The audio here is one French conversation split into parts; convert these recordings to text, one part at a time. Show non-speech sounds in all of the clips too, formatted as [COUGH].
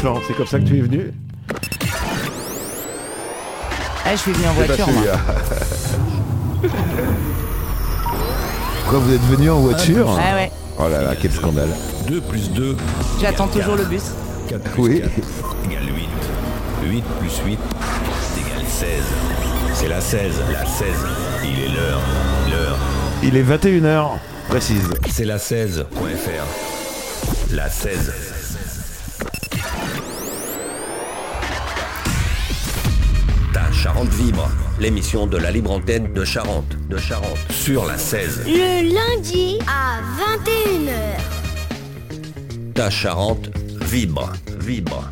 sifflant. C'est comme ça que tu es venu Ah, je suis venu en voiture, moi. [LAUGHS] Pourquoi vous êtes venu en voiture Ouais, ouais. Oh là là, quel scandale. 2 plus 2 J'attends toujours le bus. 4 plus Oui. 4 égale 8. 8 plus 8 égale 16. C'est la 16, la 16. Il est l'heure, l'heure. Il est 21h, précise. C'est la 16.fr. La 16. Charente vibre, l'émission de la libre antenne de Charente, de Charente, sur la 16. Le lundi à 21h. Ta Charente vibre, vibre.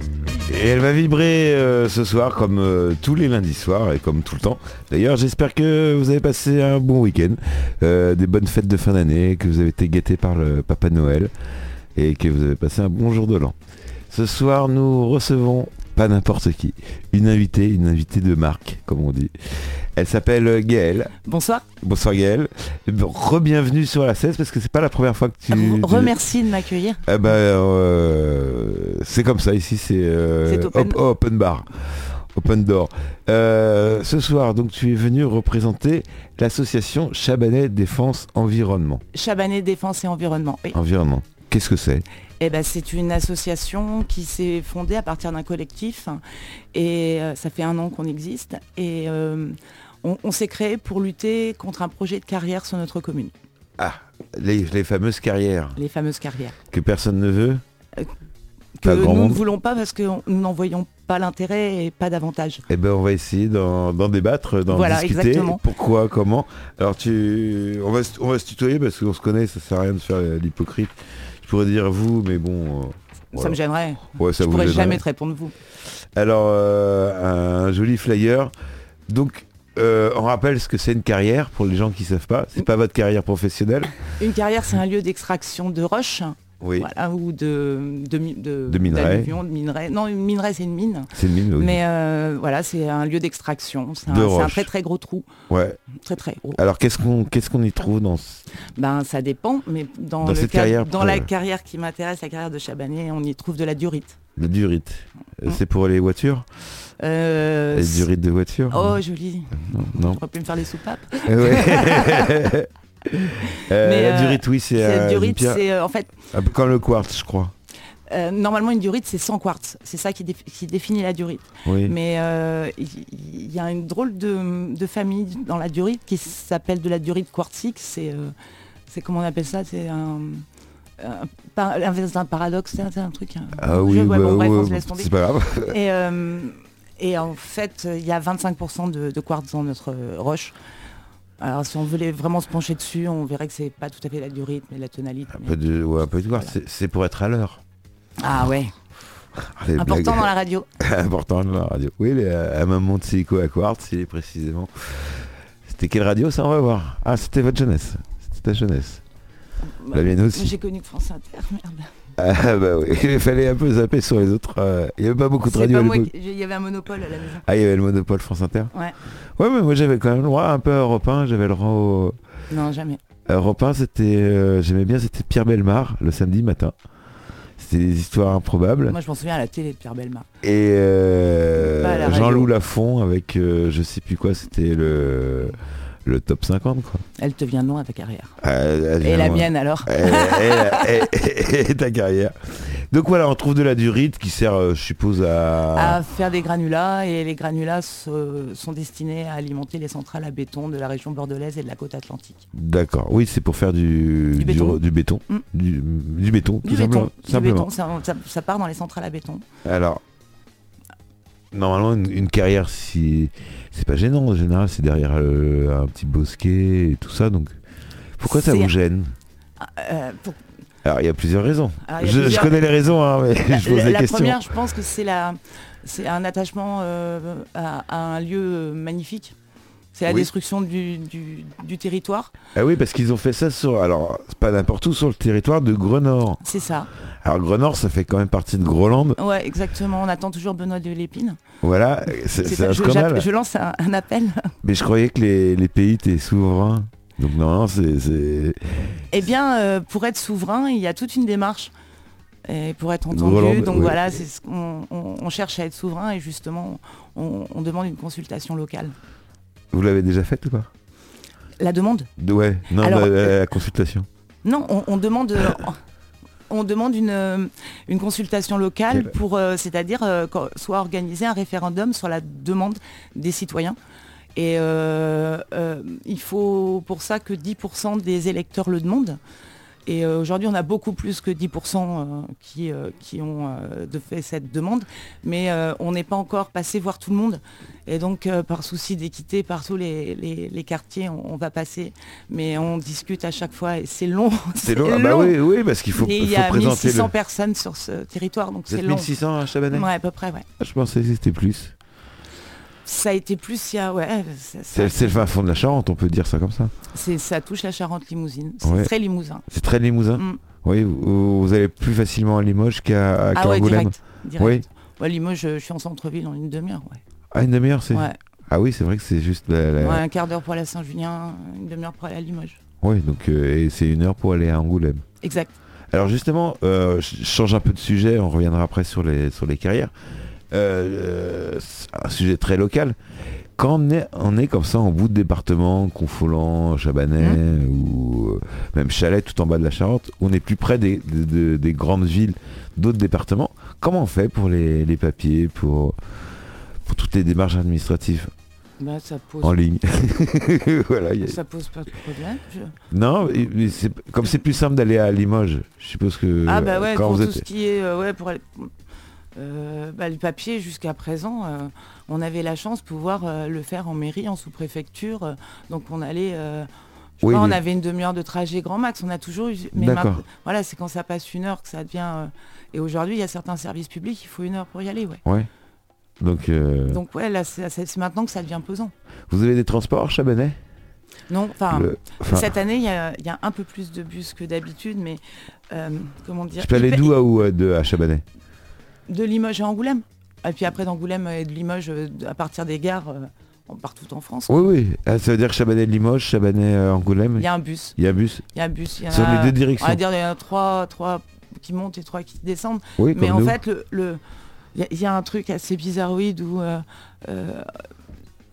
Et elle va vibrer euh, ce soir comme euh, tous les lundis soirs et comme tout le temps. D'ailleurs, j'espère que vous avez passé un bon week-end, euh, des bonnes fêtes de fin d'année, que vous avez été gâtés par le Papa Noël et que vous avez passé un bon jour de l'an. Ce soir, nous recevons pas n'importe qui, une invitée, une invitée de marque, comme on dit. Elle s'appelle Gaëlle. Bonsoir. Bonsoir Gaëlle. Re-bienvenue sur la 16 parce que c'est pas la première fois que tu... Re- tu- Remercie de m'accueillir. eh ben, euh, c'est comme ça ici, c'est euh, open. op- open bar, open door. Euh, ce soir, donc tu es venu représenter l'association Chabanais Défense Environnement. Chabanais Défense et Environnement. Oui. Environnement. Qu'est-ce que c'est? Eh ben, c'est une association qui s'est fondée à partir d'un collectif et euh, ça fait un an qu'on existe et euh, on, on s'est créé pour lutter contre un projet de carrière sur notre commune, Ah, les, les fameuses carrières les fameuses carrières. que personne ne veut. Que Pas grand nous ne voulons pas parce que nous n'en voyons pas l'intérêt et pas d'avantage. Eh ben, on va essayer d'en débattre, d'en Voilà, discuter. exactement. Pourquoi, comment. Alors, tu, on va, se- on va se tutoyer parce qu'on se connaît, ça sert à rien de faire l'hypocrite. Je pourrais dire vous, mais bon. euh, Ça me gênerait. Ouais, ça Je vous pourrais gênerait. jamais te répondre vous. Alors, euh, un joli flyer. Donc, euh, on rappelle ce que c'est une carrière pour les gens qui savent pas. C'est pas votre carrière professionnelle. Une carrière, c'est un lieu d'extraction de roches. Oui. Voilà, ou de, de, mi- de, De minerais. d'alluvions, de minerais. Non, une minerai, c'est une mine. C'est une mine. oui. Mais euh, voilà, c'est un lieu d'extraction. C'est un, De un très très gros trou. Ouais. Très très gros. Alors, qu'est-ce qu'on qu'est-ce qu'on y trouve dans ce- Ben, ça dépend, mais dans, Dans le cette cas- carrière, dans la carrière qui m'intéresse, la carrière de Chabanais, on y trouve de la durite. la durite Euh, Mm. C'est pour les voitures Euh, Les c'est- durites de voiture Oh, joli. Non. non. J'aurais pu me faire les soupapes. [LAUGHS] Ouais. [LAUGHS] Euh, la euh, durite, oui, c'est euh, durite, c'est en fait, un peu comme le quartz, je crois. euh, normalement une durite, c'est 100 quartz. C'est ça qui, déf- qui définit la durite. Oui. Mais il y, a une drôle de, de famille dans la durite qui s'appelle de la durite quartzique. C'est, euh, comment on appelle ça? C'est un, l'inverse d'un paradoxe, c'est un, truc. Ah oui, ouais, bah, bon, ouais, c'est pas grave. Et, et en fait, il y a 25% de, de quartz dans notre roche. Alors si on voulait vraiment se pencher dessus, on verrait que c'est pas tout à fait la durite, mais la tonalité. Un peu de, ouais, un peu de quartz, c'est- pour être à l'heure. Ah ouais, [LAUGHS] les important blagues. dans la radio. [LAUGHS] important dans la radio. Oui, les, à maman de Silico à Quartz, il est précisément. C'était quelle radio ça On va voir. Ah, c'était votre jeunesse. C'était ta jeunesse. La mienne aussi. J'ai connu que France Inter, [LAUGHS] merde. Ah bah oui, il fallait un peu zapper sur les autres. euh, Il n'y avait pas beaucoup de radios Il y avait un monopole à la maison. Ah, il y avait le monopole France Inter Ouais. Ouais, mais moi j'avais quand même le droit un peu 1. J'avais le droit au... Non, jamais. Europe 1, c'était... euh, J'aimais bien, c'était Pierre Belmar, le samedi matin. C'était des histoires improbables. Moi, je m'en souviens à la télé de Pierre Belmar. Et euh, la. Jean-Loup Lafont avec, euh, je sais plus quoi, c'était le, le top 50 quoi. Elle te vient de loin ta carrière. Elle Et la loin. mienne alors Et, et- et- et ta carrière. Donc voilà, on trouve de la durite qui sert, euh, je suppose, à... À faire des granulats et les granulats se- sont destinés à alimenter les centrales à béton de la région bordelaise et de la côte atlantique. D'accord. Oui, c'est pour faire du, Du béton. du béton. Mm. Du, du béton, tout simplement. du simplement. béton, ça, ça- ça part dans les centrales à béton. Alors, normalement, une, une carrière, si c'est pas gênant en général, c'est derrière euh, un petit bosquet et tout ça. Donc, pourquoi ça vous gêne? Euh, pour- Alors, il y a plusieurs raisons. Alors, il y a je, connais les raisons, hein, mais [LAUGHS] je pose la, la, la question. première, je pense que c'est la, c'est un attachement euh, à, à un lieu magnifique. C'est la Oui. destruction du, du- du territoire. Ah oui, parce qu'ils ont fait ça sur, alors, pas n'importe où, sur le territoire de Grenord. C'est ça. Alors, Grenord, ça fait quand même partie de Groland. Ouais, exactement. On attend toujours Benoît de Lépine. Voilà, c'est un je, scandale. je lance un, un appel. Mais je croyais que les, les pays étaient souverains. Donc, non, c'est. Eh bien, euh, pour être souverain, il y a toute une démarche. et pour être entendu. Donc voilà, c'est ce qu'on on- on cherche à être souverain et justement, on, on demande une consultation locale. Vous l'avez déjà faite ou pas? La demande? De- Ouais, non, Alors, la, la- la consultation. Non, on, demande. [LAUGHS] euh, On demande une, euh, une consultation locale pour, euh, c'est-à-dire euh, soit organiser un référendum sur la demande des citoyens. Et euh, euh, il faut pour ça que 10% des électeurs le demandent. Et euh, aujourd'hui, on a beaucoup plus que 10% euh, qui, qui ont fait cette demande, mais on n'est pas encore passé voir tout le monde. Et donc, par souci d'équité, par tous les, les- les quartiers, on, on va passer, mais on discute à chaque fois et c'est long. [LAUGHS] C'est long. Ah bah oui, oui, parce qu'il faut, Et il y a présenter 1600 le... personnes sur ce territoire, donc c'est long. 1600 à Chabanais? Ouais, à peu près, ouais. Ah, Je pensais que c'était plus. Ça a été plus il y a, ouais, C'est c'est le fin fond de la Charente, on peut dire ça comme ça. c'est- ça touche la Charente-Limousine. C'est Ouais. très limousin. C'est très limousin. Mm. Oui, vous, vous allez plus facilement à Limoges qu'à Ah ouais, Angoulême. direct. direct. Ouais, Limoges, je, je suis en centre-ville en une demi-heure. Ouais. Ah, une demi-heure, c'est. Ah oui, c'est vrai que c'est juste la. un quart d'heure pour aller à Saint-Julien, une demi-heure pour aller à Limoges. Ouais, donc euh, et c'est une heure pour aller à Angoulême. Exact. Alors justement, euh, je change un peu de sujet, on reviendra après sur les, sur les carrières. Euh, euh, un sujet très local. Quand on est, on est comme ça en bout de département, Confolant, Chabanais ou euh, même Chalais tout en bas de la Charente, on est plus près des, de- de- des grandes villes d'autres départements. Comment on fait pour les, les papiers, pour, pour toutes les démarches administratives Bah, ça pose, en ligne [LAUGHS] Voilà, a- ça pose pas de problème. je- Non, mais- comme c'est plus simple d'aller à Limoges, je suppose que Ah bah ouais, quand pour vous tout êtes... ce qui est euh, ouais, pour aller- euh, bah, le papier jusqu'à présent, euh, on avait la chance de pouvoir euh, le faire en mairie, en sous-préfecture. donc on allait, sais on avait une demi-heure de trajet grand max. On a toujours eu, mais voilà, c'est quand ça passe une heure que ça devient. et aujourd'hui, il y a certains services publics, il faut une heure pour y aller, ouais. Ouais. Donc, Donc ouais, là, c'est maintenant que ça devient pesant. vous avez des transports, Chabanais? Non, enfin. Le- Cette année, il y, a, il y a un peu plus de bus que d'habitude, mais euh, comment dire Je peux aller d'où à où de, à Chabanais? De Limoges à Angoulême. Et puis après d'Angoulême et de Limoges, euh, à partir des gares, euh, partout en France. Oui, oui. Ah, ça veut dire Chabanais de Limoges, Chabanais euh, Angoulême. Il y a un bus. Il y a un bus Il y a un bus. Il y en a, les deux On directions. va dire il y en a trois, trois qui montent et trois qui descendent. Oui, Mais en nous. fait, le, le- il y, a- un truc assez bizarroïde où euh, euh,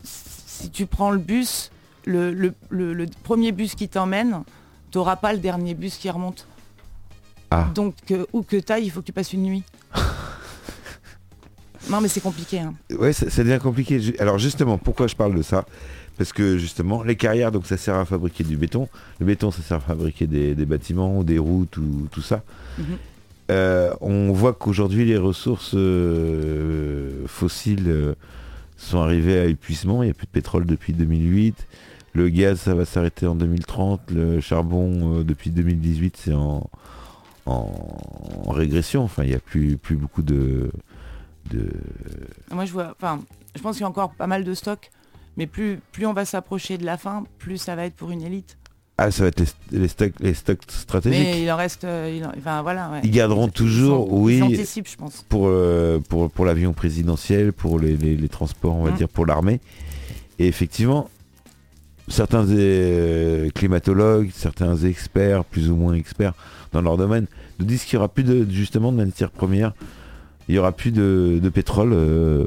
si tu prends le bus, le, le- le- le premier bus qui t'emmène, tu n'auras pas le dernier bus qui remonte. Ah. Donc où que tu ailles, il faut que tu passes une nuit. [LAUGHS] non mais c'est compliqué. hein. Ouais, ça, ça devient compliqué. Alors justement, pourquoi je parle de ça? Parce que justement, les carrières, donc ça sert à fabriquer du béton. Le béton, ça sert à fabriquer des, des bâtiments, des routes ou tout ça. Mhm. Euh, on voit qu'aujourd'hui, les ressources euh, fossiles euh, sont arrivées à épuisement. Il n'y a plus de pétrole depuis 2008. Le gaz, ça va s'arrêter en 2030. Le charbon, depuis 2018, c'est en, en, en régression. Enfin, il n'y a plus, plus beaucoup de... de... Moi, je vois, enfin, je pense qu'il y a encore pas mal de stocks, mais plus, plus on va s'approcher de la fin, plus ça va être pour une élite. Ah, ça va être les, les stocks, les stocks stratégiques. Mais il en reste, euh, il en- enfin voilà. ouais. Ils garderont Ils toujours, sont- oui, Ils anticipent, je pense. pour, euh, pour, pour l'avion présidentiel, pour les, les- les transports, on va Mm. dire, pour l'armée. Et effectivement, certains euh, climatologues, certains experts, plus ou moins experts dans leur domaine, nous disent qu'il n'y aura plus de, justement de matières premières. Il n'y aura plus de, de pétrole euh,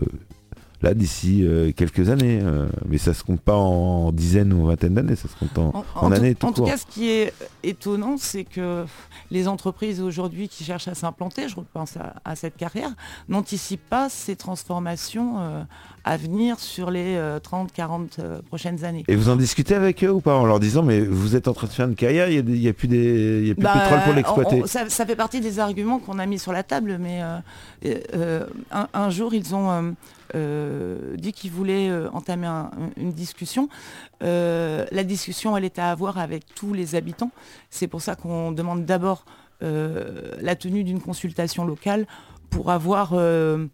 là d'ici euh, quelques années. euh, mais ça se compte pas en dizaines ou en vingtaines d'années, ça se compte en, en tout- années tout en tout court. cas, ce qui est étonnant, c'est que les entreprises aujourd'hui qui cherchent à s'implanter, je repense à, à cette carrière, n'anticipent pas ces transformations euh, à venir sur les 30-40 prochaines années. Et vous en discutez avec eux ou pas en leur disant mais vous êtes en train de faire une carrière, il y a, plus, des, y a plus Bah, de pétrole pour l'exploiter. ça, ça fait partie des arguments qu'on a mis sur la table, mais un, un jour, ils ont dit qu'ils voulaient euh, entamer un- une discussion. Euh, la discussion, elle est à avoir avec tous les habitants. C'est pour ça qu'on demande d'abord euh, la tenue d'une consultation locale pour avoir... euh,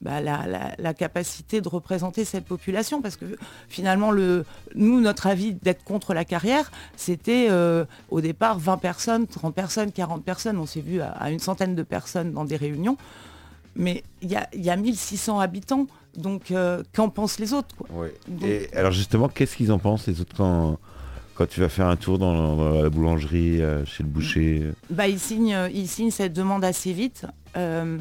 bah, la, capacité de représenter cette population parce que finalement le, nous notre avis d'être contre la carrière c'était euh, au départ 20 personnes 30 personnes 40 personnes on s'est vu à une centaine de personnes dans des réunions mais il y a, il y a 1600 habitants donc euh, qu'en pensent les autres quoi. Donc- Et alors justement, qu'est-ce qu'ils en pensent les autres quand, quand tu vas faire un tour dans, dans la boulangerie, euh, chez le boucher? Bah, il signe, euh, il signe cette demande assez vite. Euh,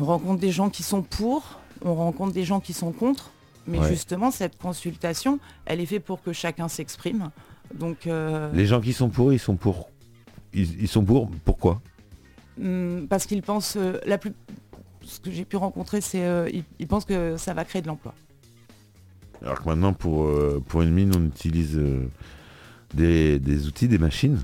on rencontre des gens qui sont pour, on rencontre des gens qui sont contre. Mais Ouais. justement, cette consultation, elle est faite pour que chacun s'exprime. Donc, Les gens qui sont pour, ils sont pour. Ils, ils sont pour, pourquoi? Parce qu'ils pensent, euh, la plus, ce que j'ai pu rencontrer, c'est euh, ils, ils pensent que ça va créer de l'emploi. Alors que maintenant, pour, euh, pour une mine, on utilise euh, des, des outils, des machines.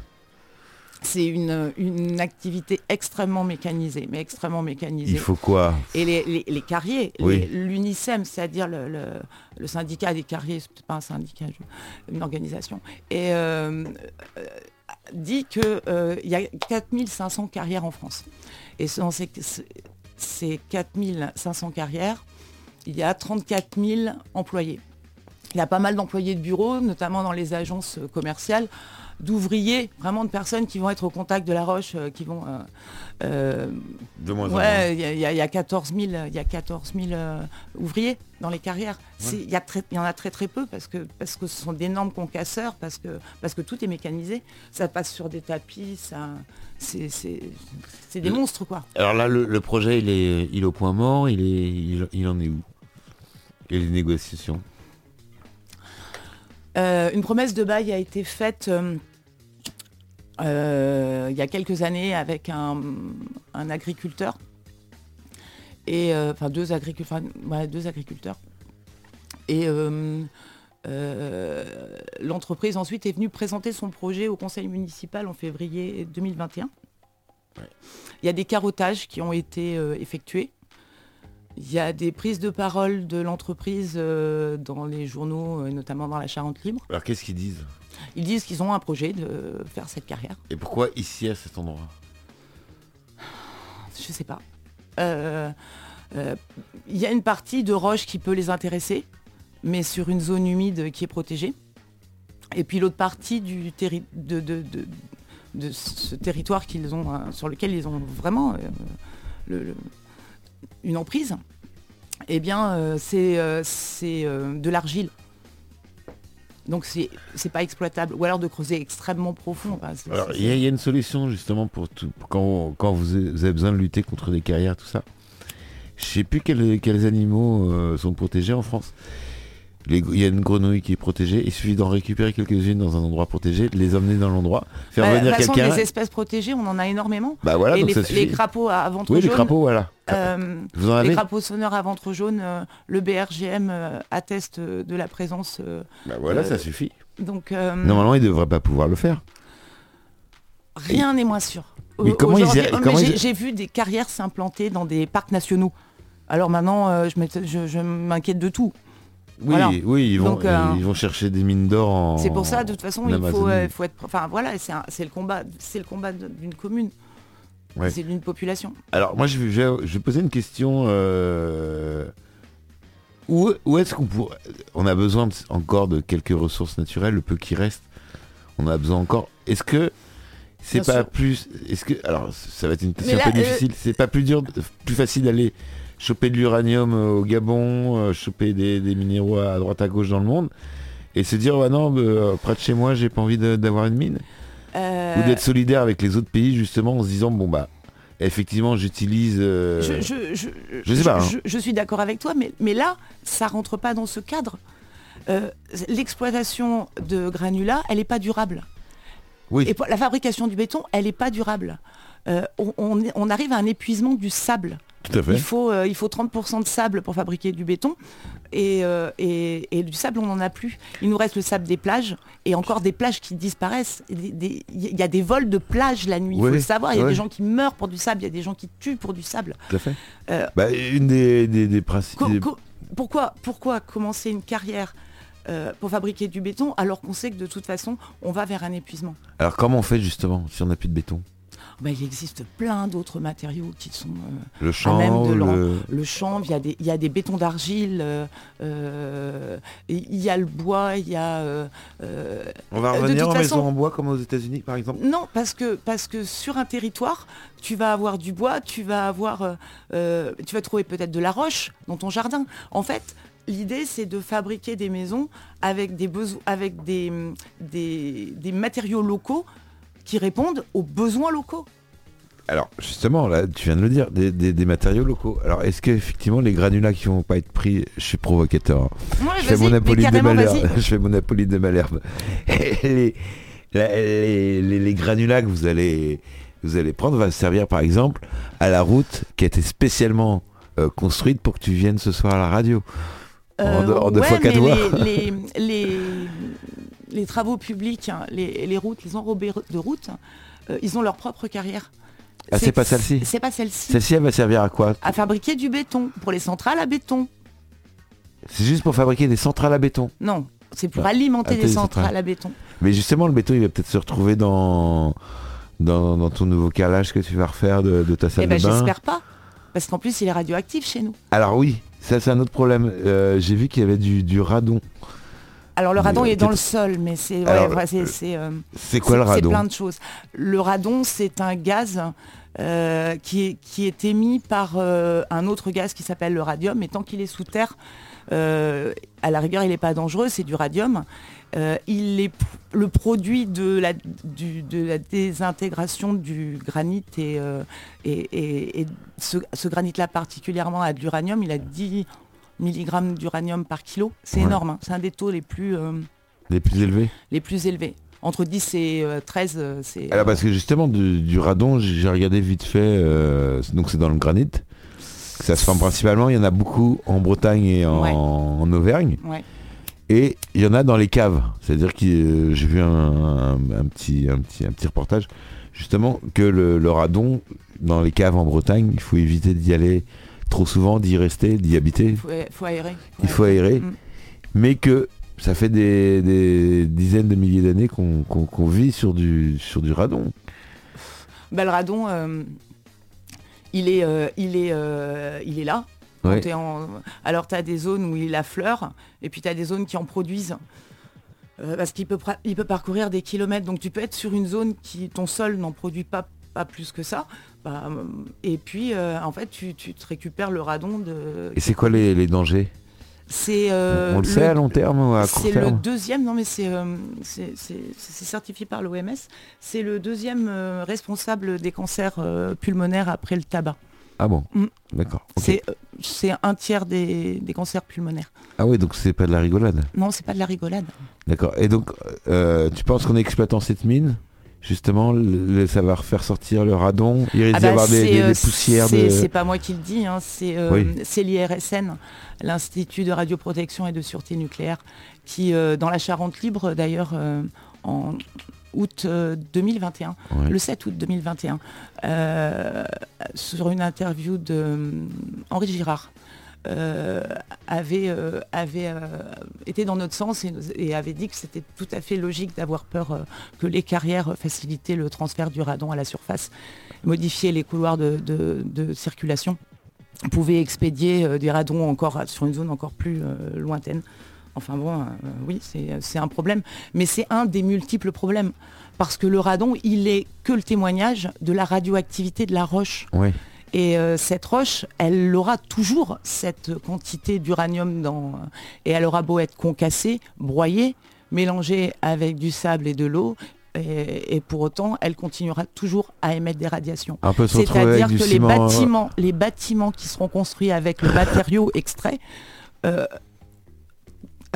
C'est une, une activité extrêmement mécanisée, mais extrêmement mécanisée. Il faut quoi? Et les, les- les carriers, Oui. l'UNICEM, c'est-à-dire le, le- le syndicat des carriers, c'est peut-être pas un syndicat, une organisation, et, euh, dit qu'il y a 4500 carrières en France. Et dans ces, ces 4500 carrières, il y a 34 000 employés. Il y a pas mal d'employés de bureau, notamment dans les agences euh, commerciales, d'ouvriers, vraiment de personnes qui vont être au contact de la roche, euh, qui vont... euh, euh, De moins en moins. Ouais, il y, y a- il y a 14 000, il y a 14 000 euh, ouvriers dans les carrières. Il y, y en a très très peu parce que, parce que ce sont d'énormes concasseurs, parce que, parce que tout est mécanisé. Ça passe sur des tapis, ça, c'est, c'est- c'est des monstres quoi. Alors là, le, le projet, il est, il est au point mort, il, est, il, il en est où? Et les négociations? Euh, une promesse de bail a été faite euh, euh, il y a quelques années avec un, un agriculteur. Et, euh, enfin, deux, agricu- enfin, ouais, deux agriculteurs. Et euh, l'entreprise ensuite est venue présenter son projet au conseil municipal en février 2021. Il y a des carottages qui ont été effectués. Il y a des prises de parole de l'entreprise dans les journaux, notamment dans la Charente Libre. Alors qu'est-ce qu'ils disent? Ils disent qu'ils ont un projet de faire cette carrière. Et pourquoi ici, à cet endroit? Je sais pas. Euh, euh, Il y a une partie de roche qui peut les intéresser, mais sur une zone humide qui est protégée. Et puis l'autre partie du terri- de, de- de- de ce territoire qu'ils ont, euh, sur lequel ils ont vraiment euh, le- le- une emprise, eh bien euh, c'est euh, euh, de l'argile. Donc c'est pas exploitable. Ou alors de creuser extrêmement profond. Enfin, il y, a- il y a une solution justement pour tout. pour Quand, quand vous, avez, vous avez besoin de lutter contre des carrières, tout ça. Je sais plus quels, quels animaux euh, sont protégés en France. Les- Il y a une grenouille qui est protégée. Il suffit d'en récupérer quelques-unes dans un endroit protégé, de les emmener dans l'endroit, faire Bah, de venir toute façon, quelqu'un. les espèces protégées, on en a énormément. Bah voilà, et donc les, ça les suffit. crapauds à ventre oui, les jaune, crapauds, voilà. euh, Vous en les crapauds sonneurs à ventre jaune, euh, le BRGM euh, atteste de la présence. Bah voilà, ça suffit. donc Normalement, ils ne devraient pas pouvoir le faire. rien n'est moins sûr. Mais comment ils comment j'ai ils- j'ai vu des carrières s'implanter dans des parcs nationaux. Alors maintenant, je m'étais- je, je m'inquiète de tout. Oui, Voilà. oui, ils vont, Donc, euh, ils vont chercher des mines d'or en. C'est pour ça, de toute façon, il faut, euh, faut être. Enfin voilà, c'est le combat, c'est le combat de- d'une commune. Ouais. C'est d'une population. Alors moi je vais, je poser une question. euh, Où, où est-ce qu'on pourrait... On a besoin de- encore de quelques ressources naturelles, le peu qui reste. On a besoin encore. Est-ce que c'est pas sûr. plus... Est-ce que... Alors ça va être une question là, un peu difficile. C'est pas plus dur, plus facile d'aller choper de l'uranium euh, au Gabon, euh, choper des, des minéraux à droite à gauche dans le monde et se dire, ah non, euh, près de chez moi, j'ai pas envie d'avoir une mine Euh, Ou d'être solidaire avec les autres pays justement en se disant, bon bah, effectivement, j'utilise... euh, Je, je, je, je sais pas, hein. je- suis d'accord avec toi, mais, mais là, ça rentre pas dans ce cadre. Euh, L'exploitation de granulats, elle n'est pas durable. Oui. Et la fabrication du béton, elle n'est pas durable. Euh, on, arrive à un épuisement du sable. Tout à fait. Il faut, euh, il faut 30% de sable pour fabriquer du béton. Et, euh, et- et du sable, on n'en a plus. Il nous reste le sable des plages et encore des plages qui disparaissent. Il y a des vols de plages la nuit, il Oui, faut le savoir. Il y a des gens qui meurent pour du sable, il y a des gens qui tuent pour du sable. Tout à fait. Euh, Bah, une des, des, des principes. Co- co- pourquoi, pourquoi commencer une carrière euh, pour fabriquer du béton alors qu'on sait que de toute façon, on va vers un épuisement? Alors comment on fait justement si on n'a plus de béton? Ben, Il existe plein d'autres matériaux qui sont... euh, Le même champ, de le... le chanvre, il y a des, il y a des bétons d'argile, euh, euh, il y a le bois, il y a... On va revenir en maison en bois comme aux États-Unis par exemple? Non, parce que, parce que sur un territoire, tu vas avoir du bois, tu vas avoir, tu vas trouver peut-être de la roche dans ton jardin. En fait, l'idée c'est de fabriquer des maisons avec des avec des, des, des matériaux locaux qui répondent aux besoins locaux. Alors justement, là, tu viens de le dire, des, des- des matériaux locaux. Alors est-ce qu'effectivement les granulats qui vont pas être pris, je suis provocateur, hein. Ouais, je fais mon Apolline de Malherbe. [LAUGHS] je fais mon Apolline de Malherbe. [LAUGHS] les, les, les- les granulats que vous allez, vous allez prendre va servir par exemple à la route qui a été spécialement euh, construite pour que tu viennes ce soir à la radio. En deux- deux Euh, ouais, fois quatre. Les, les, les, les travaux publics, hein, les, les routes, les enrobés de routes, euh, ils ont leur propre carrière. Ah, c'est pas celle-ci C'est pas celle-ci. Celle-ci, elle va servir à quoi À fabriquer du béton, pour les centrales à béton. C'est juste pour fabriquer des centrales à béton. Non, c'est pour Ah, alimenter des les centrales centrales. à béton. Mais justement, le béton, il va peut-être se retrouver dans, dans, dans ton nouveau carrelage que tu vas refaire de, de ta salle Eh ben de bain. j'espère pas. Parce qu'en plus il est radioactif chez nous. Alors oui, ça c'est un autre problème. Euh, J'ai vu qu'il y avait du, du radon. Alors le radon il est dans le sol, mais c'est ouais, Alors, ouais, c'est- euh, euh, C'est quoi le c'est- C'est radon plein de choses. Le radon, c'est un gaz euh, qui, est, qui est émis par euh, un autre gaz qui s'appelle le radium, mais tant qu'il est sous terre, à la rigueur, il n'est pas dangereux, c'est du radium. Il est le produit de la, du- de la désintégration du granit et, et, et- et ce, ce granit-là particulièrement a de l'uranium, il a 10 mg d'uranium par kilo. C'est Ouais. énorme, hein. c'est un des taux les plus, euh, Les plus élevés les plus élevés. Entre 10 et euh, 13, euh, c'est... Alors parce que justement, du, du radon, j'ai regardé vite fait, euh, donc c'est dans le granit. Ça se forme principalement, il y en a beaucoup en Bretagne et en, Ouais. en Auvergne. Ouais. Et il y en a dans les caves. C'est-à-dire que euh, j'ai vu un, un- un petit, un, petit, un petit reportage, justement, que le, le radon, dans les caves en Bretagne, il faut éviter d'y aller trop souvent, d'y rester, d'y habiter. Il faut, faut aérer. Il faut aérer. Mm. Mais que ça fait des, des dizaines de milliers d'années qu'on vit sur du, sur du radon. Bah, le radon, euh, il, est, euh, il, est, euh, il est là. Ouais. en- Alors tu as des zones où il affleure, et puis tu as des zones qui en produisent. Parce qu'il peut, il peut parcourir des kilomètres. Donc tu peux être sur une zone qui, ton sol n'en produit pas, pas plus que ça. Bah, euh, et puis, euh, en fait, tu, tu te récupères le radon de... Et c'est quoi les, les dangers? C'est euh, On le sait à long terme ou à court C'est le deuxième, non mais c'est euh, c'est- c'est- c'est certifié par l'OMS, c'est le deuxième euh, responsable des cancers pulmonaires après le tabac. Ah bon? Mm. D'accord. C'est C'est un tiers des, des cancers pulmonaires. Ah oui, donc c'est pas de la rigolade? Non, c'est pas de la rigolade. D'accord. Et donc, tu penses qu'en exploitant cette mine, justement, le, ça va refaire sortir le radon Il risque Ah d'y bah, des, des- euh, des poussières c'est- de... C'est pas moi qui le dis, hein, c'est euh, Oui. c'est l'IRSN, l'Institut de radioprotection et de sûreté nucléaire, qui, euh, dans la Charente libre d'ailleurs, euh, en août euh, 2021, Ouais. le 7 août 2021, euh, sur une interview de Henri Girard, euh, avait, euh, avait euh, été dans notre sens et, avait dit que c'était tout à fait logique d'avoir peur que les carrières facilitaient le transfert du radon à la surface, modifier les couloirs de, de- circulation, pouvaient expédier des radons encore sur une zone encore plus lointaine. Enfin bon, oui, c'est un problème, mais c'est un des multiples problèmes. Parce que le radon, il est que le témoignage de la radioactivité de la roche. Et euh, cette roche, elle aura toujours cette quantité d'uranium dans... Et elle aura beau être concassée, broyée, mélangée avec du sable et de l'eau, et, et pour autant, elle continuera toujours à émettre des radiations. C'est-à-dire que les ciment, euh, bâtiments, les bâtiments qui seront construits avec le matériau extrait euh,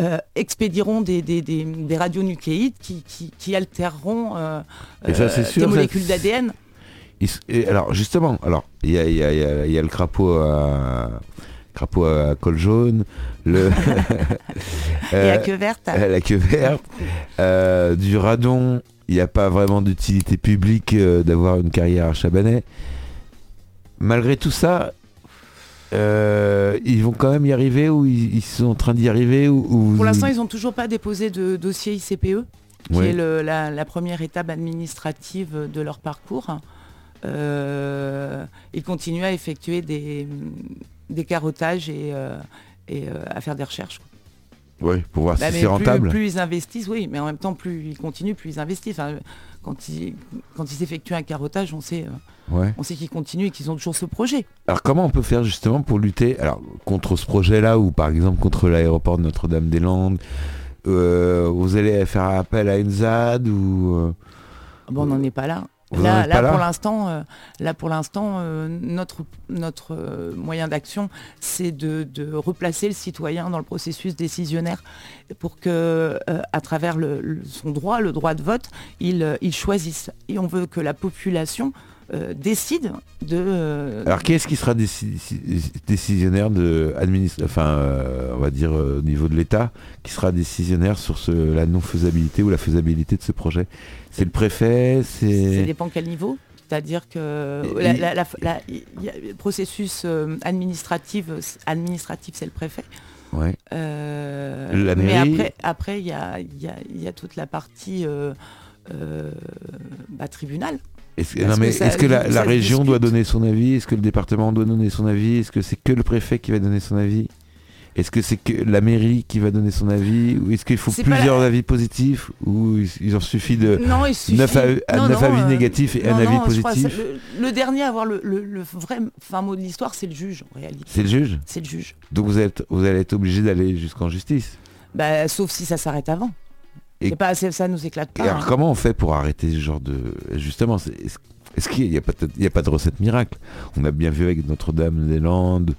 euh, expédieront des, des, des- des radionucléides qui, qui, qui altéreront ça, sûr, ça, molécules d'ADN. Et alors justement, alors il y a, il y a- il y a- il y a le crapaud à crapaud à col jaune, le [LAUGHS] Et euh, à queue verte. euh, la queue verte, euh, du radon. Il n'y a pas vraiment d'utilité publique euh, d'avoir une carrière à Chabanais. Malgré tout ça, euh, ils vont quand même y arriver ou ils, ils sont en train d'y arriver ou, ou- Pour l'instant, ils n'ont toujours pas déposé de dossier ICPE, qui Ouais. est le- la, la première étape administrative de leur parcours. Euh, ils continuent à effectuer des, des carottages et, euh, et, euh, à faire des recherches. Ouais, pour voir Bah, si c'est rentable. Plus, ils investissent, oui, mais en même temps, plus ils continuent, plus ils investissent. Enfin, quand ils, quand ils effectuent un carottage, on sait, Ouais. on sait qu'ils continuent et qu'ils ont toujours ce projet. Alors comment on peut faire justement pour lutter alors, contre ce projet-là ou par exemple contre l'aéroport de Notre-Dame-des-Landes Euh, Vous allez faire appel à une ZAD ou... euh, Bon, on n'en est pas là. En Là, pour l'instant, euh, là pour l'instant, euh, notre notre euh, moyen d'action, c'est de, de replacer le citoyen dans le processus décisionnaire pour que, euh, à travers le- le- son droit, le droit de vote, il, euh, il choisisse. Et on veut que la population euh, décide de. euh, Alors qui est-ce qui sera déci- décisionnaire de administ- enfin euh, on va dire au niveau de l'État, qui sera décisionnaire sur ce, la non-faisabilité ou la faisabilité de ce projet? C'est le préfet, Ça c'est... dépend quel niveau. C'est-à-dire que la- la- la- le processus administratif, administratif, c'est le préfet. Ouais. La mais après, après il y a, il y a- il y a toute la partie bah, tribunal. Est-ce que mais ça- est-ce que la, région discute. doit donner son avis? Est-ce que le département doit donner son avis? Est-ce que c'est que le préfet qui va donner son avis? Est-ce que c'est que la mairie qui va donner son avis? Ou est-ce qu'il faut plusieurs la- avis positifs? Ou il- il en suffit de non, il suffit. 9 avis, non, non, avis euh, négatifs et un avis positif? Le, le dernier à avoir le, le- le vrai fin mot de l'histoire, c'est le juge en réalité. C'est le juge? C'est le juge. Donc vous, êtes, vous allez être obligé d'aller jusqu'en justice? Bah, sauf si ça s'arrête avant. Et- pas, c'est- ça nous éclate Et pas. alors hein. comment on fait pour arrêter ce genre de... Justement, est-ce qu'il n'y a, a pas de recette miracle? On a bien vu avec Notre-Dame-des-Landes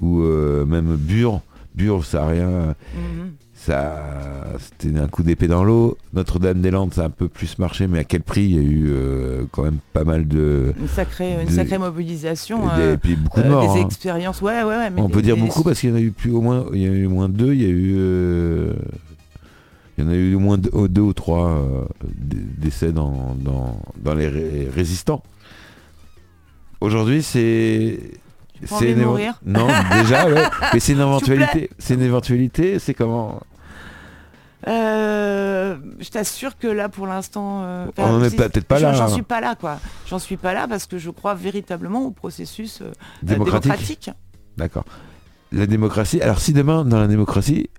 ou euh, même Bure. Bure, ça a rien... Mhm. Ça, c'était un coup d'épée dans l'eau. Notre-Dame-des-Landes, ça a un peu plus marché, mais à quel prix? Il y a eu euh, quand même pas mal de... Une sacrée, une Des- sacrée mobilisation. des- euh, et puis beaucoup de morts. des hein. expériences. Ouais, ouais, ouais. mais On des- peut dire des- beaucoup parce qu'il y en a eu plus au moins, il y a eu moins deux, il y a eu, il y en a eu au moins deux, deux ou trois euh, dé- décès dans, dans, dans les ré- résistants. Aujourd'hui, c'est évo- mourir? Non, déjà, ouais. [LAUGHS] Mais c'est une éventualité. C'est une éventualité. C'est comment? Euh, je t'assure que là, pour l'instant, euh, On en est si- pas- peut-être pas là, J'en suis pas là, quoi. J'en suis pas là parce que je crois véritablement au processus euh, démocratique. démocratique. D'accord. La démocratie. Alors, si demain, dans la démocratie,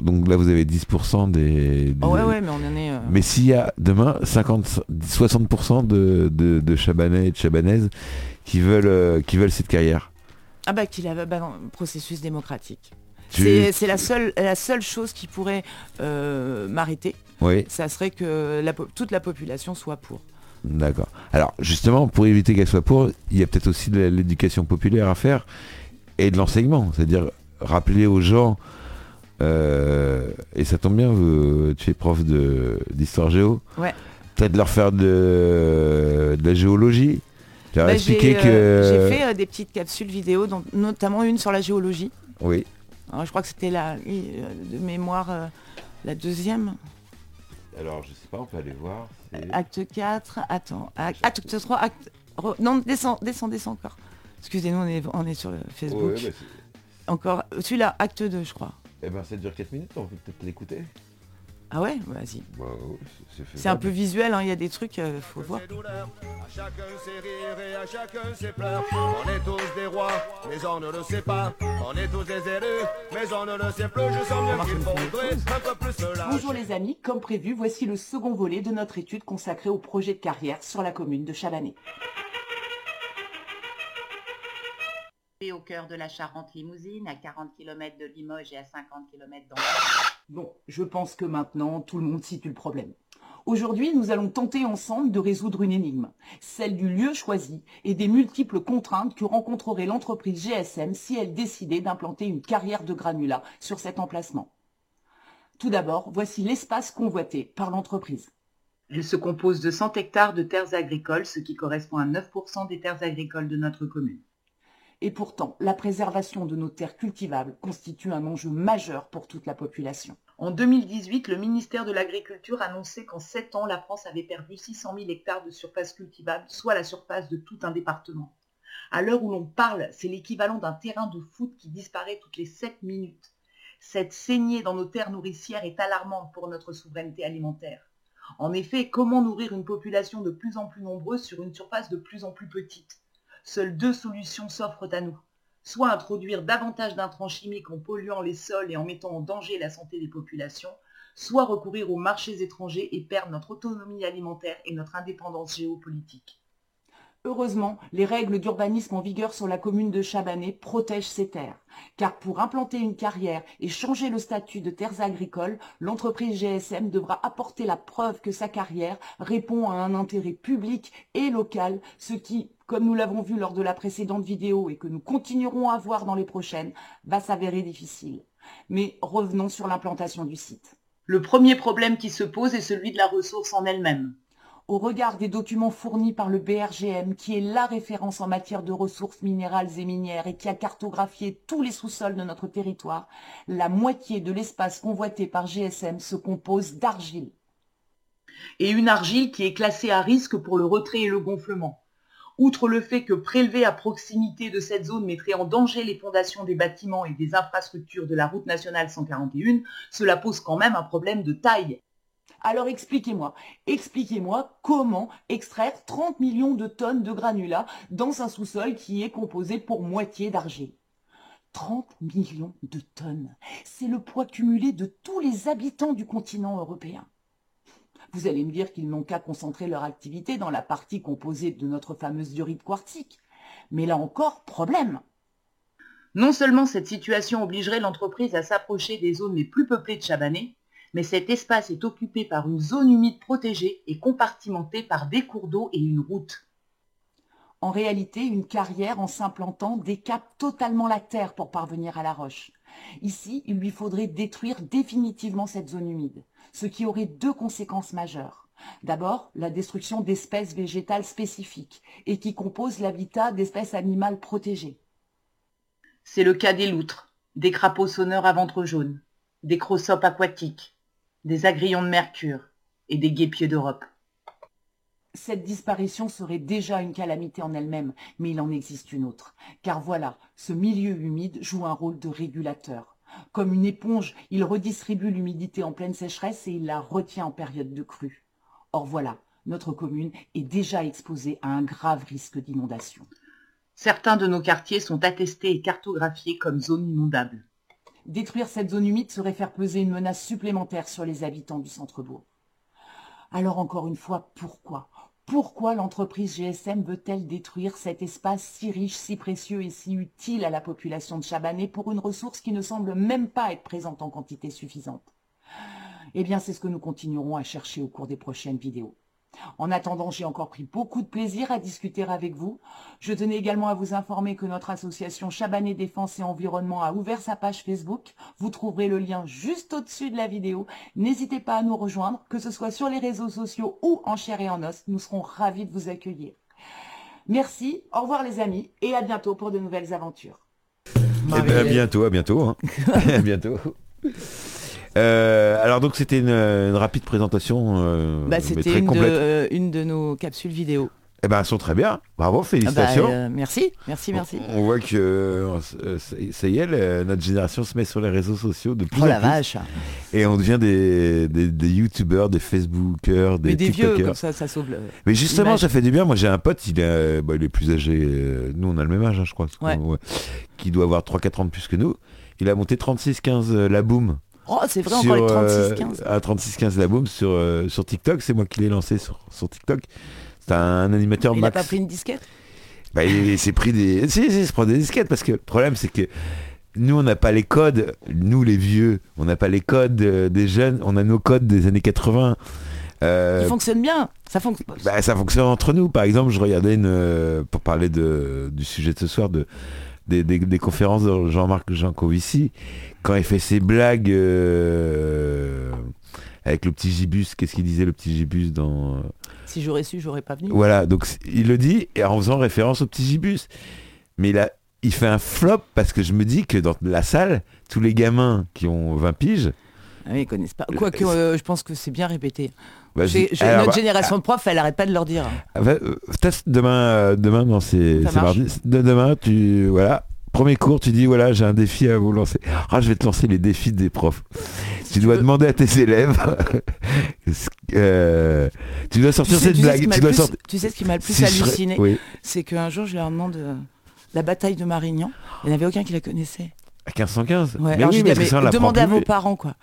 donc là, vous avez 10% des. des- Oh, ouais, ouais, mais on en est. euh, Mais s'il y a demain 50, 60% de, de, de Chabanais et de Chabanaises qui veulent, euh, qui veulent cette carrière. Ah bah qu'il avait bah, non, processus démocratique. Tu- C'est la seule, la seule chose qui pourrait euh, m'arrêter. Oui, Ça serait que la toute la population soit pour. d'accord. Alors justement, pour éviter qu'elle soit pour, il y a peut-être aussi de l'éducation populaire à faire et de l'enseignement. C'est-à-dire rappeler aux gens, euh, et ça tombe bien, vous- tu es prof de- d'histoire géo, Ouais. peut-être leur faire de, de la géologie. Bah, J'ai que... euh, j'ai fait euh, des petites capsules vidéo, dont- notamment une sur la géologie. Oui, Alors, je crois que c'était la euh, de mémoire euh, la deuxième. alors je sais pas, on peut aller voir. Acte 4, attends, ac- acte 3, acte... re- Non, descends, descends, descends encore. Excusez-nous, on est, on est sur le Facebook. Encore, celui-là, acte 2, je crois. Eh ben ça dure 4 minutes, on peut peut-être l'écouter. Ah ouais Vas-y. Bah, ouais, c'est- un peu visuel, hein, il y a des trucs, euh, faut voir. À chacun ses rires et à chacun ses pleurs. On est tous des rois, mais on ne le sait pas. On est tous des élus, mais on ne le sait plus. Je sens bien qu'il faudrait un peu plus lâcher. Bonjour les amis, comme prévu, voici le second volet de notre étude consacrée au projet de carrière sur la commune de Chabanais. Au cœur de la Charente-Limousine, à 40 km de Limoges et à 50 km d'Angers. Bon, je pense que maintenant tout le monde situe le problème. Aujourd'hui, nous allons tenter ensemble de résoudre une énigme, celle du lieu choisi et des multiples contraintes que rencontrerait l'entreprise GSM si elle décidait d'implanter une carrière de granulats sur cet emplacement. Tout d'abord, voici l'espace convoité par l'entreprise. Elle se compose de 100 hectares de terres agricoles, ce qui correspond à 9% des terres agricoles de notre commune. Et pourtant, la préservation de nos terres cultivables constitue un enjeu majeur pour toute la population. En 2018, le ministère de l'Agriculture annonçait qu'en 7 ans, la France avait perdu 600 000 hectares de surface cultivable, soit la surface de tout un département. À l'heure où l'on parle, c'est l'équivalent d'un terrain de foot qui disparaît toutes les 7 minutes. Cette saignée dans nos terres nourricières est alarmante pour notre souveraineté alimentaire. En effet, comment nourrir une population de plus en plus nombreuse sur une surface de plus en plus petite? Seules deux solutions s'offrent à nous. Soit introduire davantage d'intrants chimiques en polluant les sols et en mettant en danger la santé des populations, soit recourir aux marchés étrangers et perdre notre autonomie alimentaire et notre indépendance géopolitique. Heureusement, les règles d'urbanisme en vigueur sur la commune de Chabanais protègent ces terres. Car pour implanter une carrière et changer le statut de terres agricoles, l'entreprise GSM devra apporter la preuve que sa carrière répond à un intérêt public et local, ce qui, comme nous l'avons vu lors de la précédente vidéo et que nous continuerons à voir dans les prochaines, va s'avérer difficile. Mais revenons sur l'implantation du site. Le premier problème qui se pose est celui de la ressource en elle-même. Au regard des documents fournis par le BRGM, qui est la référence en matière de ressources minérales et minières et qui a cartographié tous les sous-sols de notre territoire, la moitié de l'espace convoité par GSM se compose d'argile. Et une argile qui est classée à risque pour le retrait et le gonflement. Outre le fait que prélever à proximité de cette zone mettrait en danger les fondations des bâtiments et des infrastructures de la route nationale 141, cela pose quand même un problème de taille. Alors expliquez-moi, expliquez-moi comment extraire 30 millions de tonnes de granulats dans un sous-sol qui est composé pour moitié d'argile. 30 millions de tonnes, c'est le poids cumulé de tous les habitants du continent européen. Vous allez me dire qu'ils n'ont qu'à concentrer leur activité dans la partie composée de notre fameuse diorite quartzique. Mais là encore, problème. Non seulement cette situation obligerait l'entreprise à s'approcher des zones les plus peuplées de Chabanais, mais cet espace est occupé par une zone humide protégée et compartimentée par des cours d'eau et une route. En réalité, une carrière en s'implantant décape totalement la terre pour parvenir à la roche. Ici, il lui faudrait détruire définitivement cette zone humide, ce qui aurait deux conséquences majeures. D'abord, la destruction d'espèces végétales spécifiques et qui composent l'habitat d'espèces animales protégées. C'est le cas des loutres, des crapauds sonneurs à ventre jaune, des crossopes aquatiques, des agrillons de mercure et des guépiers d'Europe. Cette disparition serait déjà une calamité en elle-même, mais il en existe une autre. Car voilà, ce milieu humide joue un rôle de régulateur. Comme une éponge, il redistribue l'humidité en pleine sécheresse et il la retient en période de crue. Or voilà, notre commune est déjà exposée à un grave risque d'inondation. Certains de nos quartiers sont attestés et cartographiés comme zones inondables. Détruire cette zone humide serait faire peser une menace supplémentaire sur les habitants du centre-bourg. Alors encore une fois, pourquoi? Pourquoi l'entreprise GSM veut-elle détruire cet espace si riche, si précieux et si utile à la population de Chabanais pour une ressource qui ne semble même pas être présente en quantité suffisante? Eh bien, c'est ce que nous continuerons à chercher au cours des prochaines vidéos. En attendant, j'ai encore pris beaucoup de plaisir à discuter avec vous. Je tenais également à vous informer que notre association Chabanais Défense et Environnement a ouvert sa page Facebook. Vous trouverez le lien juste au-dessus de la vidéo. N'hésitez pas à nous rejoindre, que ce soit sur les réseaux sociaux ou en chair et en os. Nous serons ravis de vous accueillir. Merci, au revoir les amis, et à bientôt pour de nouvelles aventures. Eh ben, à bientôt, à bientôt. hein. [LAUGHS] [LAUGHS] à bientôt. Euh, alors donc c'était une, une rapide présentation, euh, Bah, mais C'était très une, de- complète. euh, une de nos capsules vidéo. Eh ben elles sont très bien. Bravo, Ah bah, félicitations. euh, merci, merci, merci. On, on voit que euh, ça y est, le- notre génération se met sur les réseaux sociaux de plus Oh en la plus. vache. Et on devient des, des, des youtubeurs, des facebookers, des Mais des vieux, comme ça, ça sauve le... Mais justement, ça fait du bien. Moi, j'ai un pote, il est, bah, il est plus âgé. euh, nous, on a le même âge, hein, je crois. Ouais. Qui doit avoir 3-4 ans de plus que nous. Il a monté 36-15 euh, la boom. Oh, c'est vrai, sur, encore les euh, 36-15. à 36-15 la boom sur, euh, sur TikTok. C'est moi qui l'ai lancé sur, sur TikTok. C'est un animateur Il n'a pas pris une disquette? Bah, il, s'est pris des. [LAUGHS] Si, si, il se prend des disquettes parce que le problème, c'est que nous, on n'a pas les codes. Nous, les vieux, on n'a pas les codes euh, des jeunes. On a nos codes des années 80. Euh, Il fonctionne bien. Ça fonctionne. bah, ça fonctionne entre nous. Par exemple, je regardais une, euh, pour parler de, du sujet de ce soir, de, des, des- des conférences de Jean-Marc Jancovici, quand il fait ses blagues euh, avec le petit gibus, qu'est-ce qu'il disait le petit gibus dans... euh, Si j'aurais su, j'aurais pas venu. Voilà, donc il le dit et en faisant référence au petit gibus. Mais il, a, il fait un flop parce que je me dis que dans la salle, tous les gamins qui ont 20 piges, Ah oui, ils connaissent pas. Quoique, euh, je pense que c'est bien répété. bah, alors, notre bah, génération de profs, elle arrête pas de leur dire. Ah, va- euh, teste demain, euh, demain dans ces, Ça ces marche. mardis. De- demain, tu voilà. Premier cours, tu dis voilà, j'ai un défi à vous lancer. Ah, je vais te lancer les défis des profs. tu dois veux. demander à tes élèves. [LAUGHS] euh, tu dois sortir sais- cette blague. Tu le dois plus- sortir. tu sais ce qui m'a le plus Si je serais- halluciné Oui. C'est qu'un jour, je leur demande la bataille de Marignan. Il n'y en avait aucun qui la connaissait. À 1515. Ouais, Mais alors oui, mais c'est mais demandez à vos parents, quoi.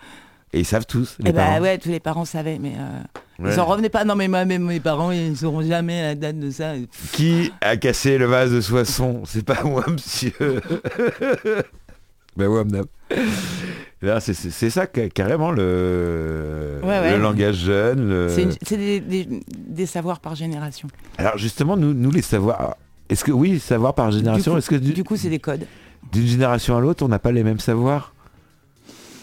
Et ils savent tous, les Eh bah parents. ouais, tous les parents savaient, mais euh, Ouais. ils en revenaient pas. Non mais moi, même mes parents, ils ne sauront jamais la date de ça. Qui a cassé le vase de Soissons? C'est pas moi, monsieur. [LAUGHS] ben ouais, madame. Là, c'est- c'est c'est ça ca- carrément le, Ouais, ouais. le langage jeune. le- C'est une- c'est des, des- des savoirs par génération. Alors justement, nous, nous les savoirs. Est-ce que oui, savoir par génération, Du coup- est-ce que du- Du coup, c'est des codes. d'une génération à l'autre, on n'a pas les mêmes savoirs?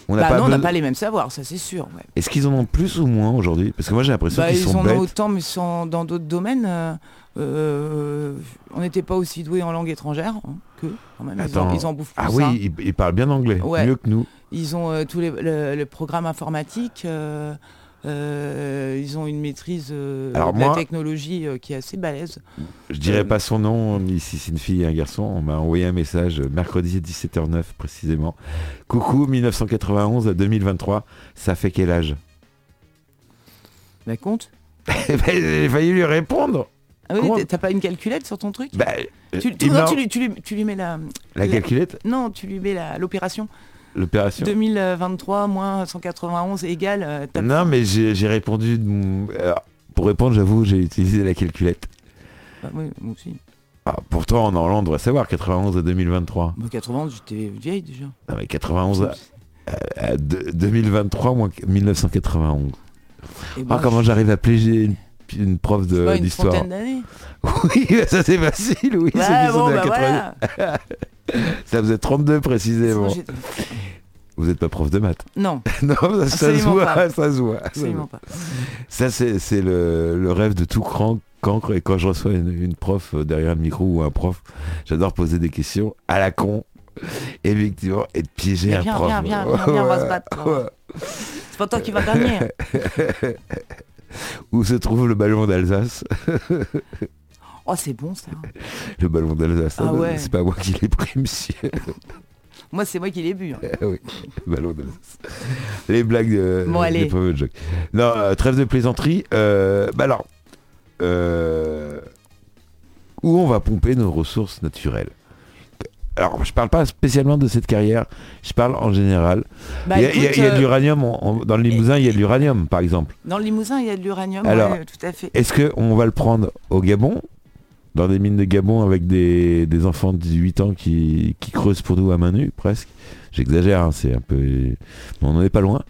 On n'a Bah pas non, on n'a pas les mêmes savoirs, ça c'est sûr. ouais. Est-ce qu'ils en ont plus ou moins aujourd'hui? Parce que moi j'ai l'impression Bah, qu'ils ils sont en bêtes. ont autant, mais sont dans d'autres domaines. euh, euh, on n'était pas aussi doués en langue étrangère hein, que quand même. Ils en, ils en bouffent plus. Ah oui, hein. ils, ils parlent bien anglais, Ouais. mieux que nous. Ils ont euh, tous les le, le programme informatique. euh, euh, ils ont une maîtrise euh, Alors de moi- la technologie euh, qui est assez balèze. Je dirais pas son nom, ni si c'est une fille et un garçon. On m'a envoyé un message mercredi 17h09 précisément. Coucou 1991 à 2023, ça fait quel âge? Bah compte. [LAUGHS] Eh ben, J'ai failli lui répondre. Ah oui, t'as- pas une calculette sur ton truc? Bah, tu, tu- il non, m'a- tu lui, tu lui- tu lui mets la, La la- calculette, non, tu lui mets la- l'opération. L'opération. 2023 moins 191 égale. euh, Non, mais j'ai répondu. alors, pour répondre, j'avoue, j'ai utilisé la calculette. Bah, oui, moi aussi. Ah, pourtant, en Hollande, on devrait savoir 91 à 2023. Bah, 91, j'étais vieille déjà. Non, mais 91 à, à- à de- 2023 moins 1991. Et Ah, bah, comment j'arrive à piéger une, une prof d'histoire. [LAUGHS] Oui, ça c'est facile, oui. Ouais, bon, bah 80. voilà. [LAUGHS] Ça faisait 32 Sinon, précisément. Vous n'êtes pas prof de maths Non, [LAUGHS] Non, ça, ça se voit, pas. ça se voit. absolument pas. Ça c'est le, le rêve de tout cran cancre et quand je reçois une, une prof euh, derrière le micro ou un prof, j'adore poser des questions à la con. Effectivement, et de piéger un prof. viens, viens, viens, viens, on va se battre. Ouais. C'est pas toi qui vas gagner. Où se trouve le ballon d'Alsace? Oh, c'est bon ça. [LAUGHS] Le ballon d'Alsace, Ah hein, ouais. c'est pas moi qui l'ai pris, monsieur. [LAUGHS] Moi, c'est moi qui l'ai bu. hein. Ah oui, le ballon d'Alsace. Les blagues de Bon, allez. jokes. Non, euh, trêve de plaisanterie. euh, bah alors, euh, où on va pomper nos ressources naturelles? Alors, je parle pas spécialement de cette carrière, je parle en général. Bah, il y a, il y a- écoute, il y a de l'uranium, dans le Limousin, il y a de l'uranium, par exemple. Dans le Limousin, il y a de l'uranium. Alors, ouais, tout à fait. Est-ce qu'on va le prendre au Gabon, dans des mines de Gabon avec des, des enfants de 18 ans qui, qui creusent pour nous à main nue, presque J'exagère, hein, c'est un peu... mais on n'en est pas loin.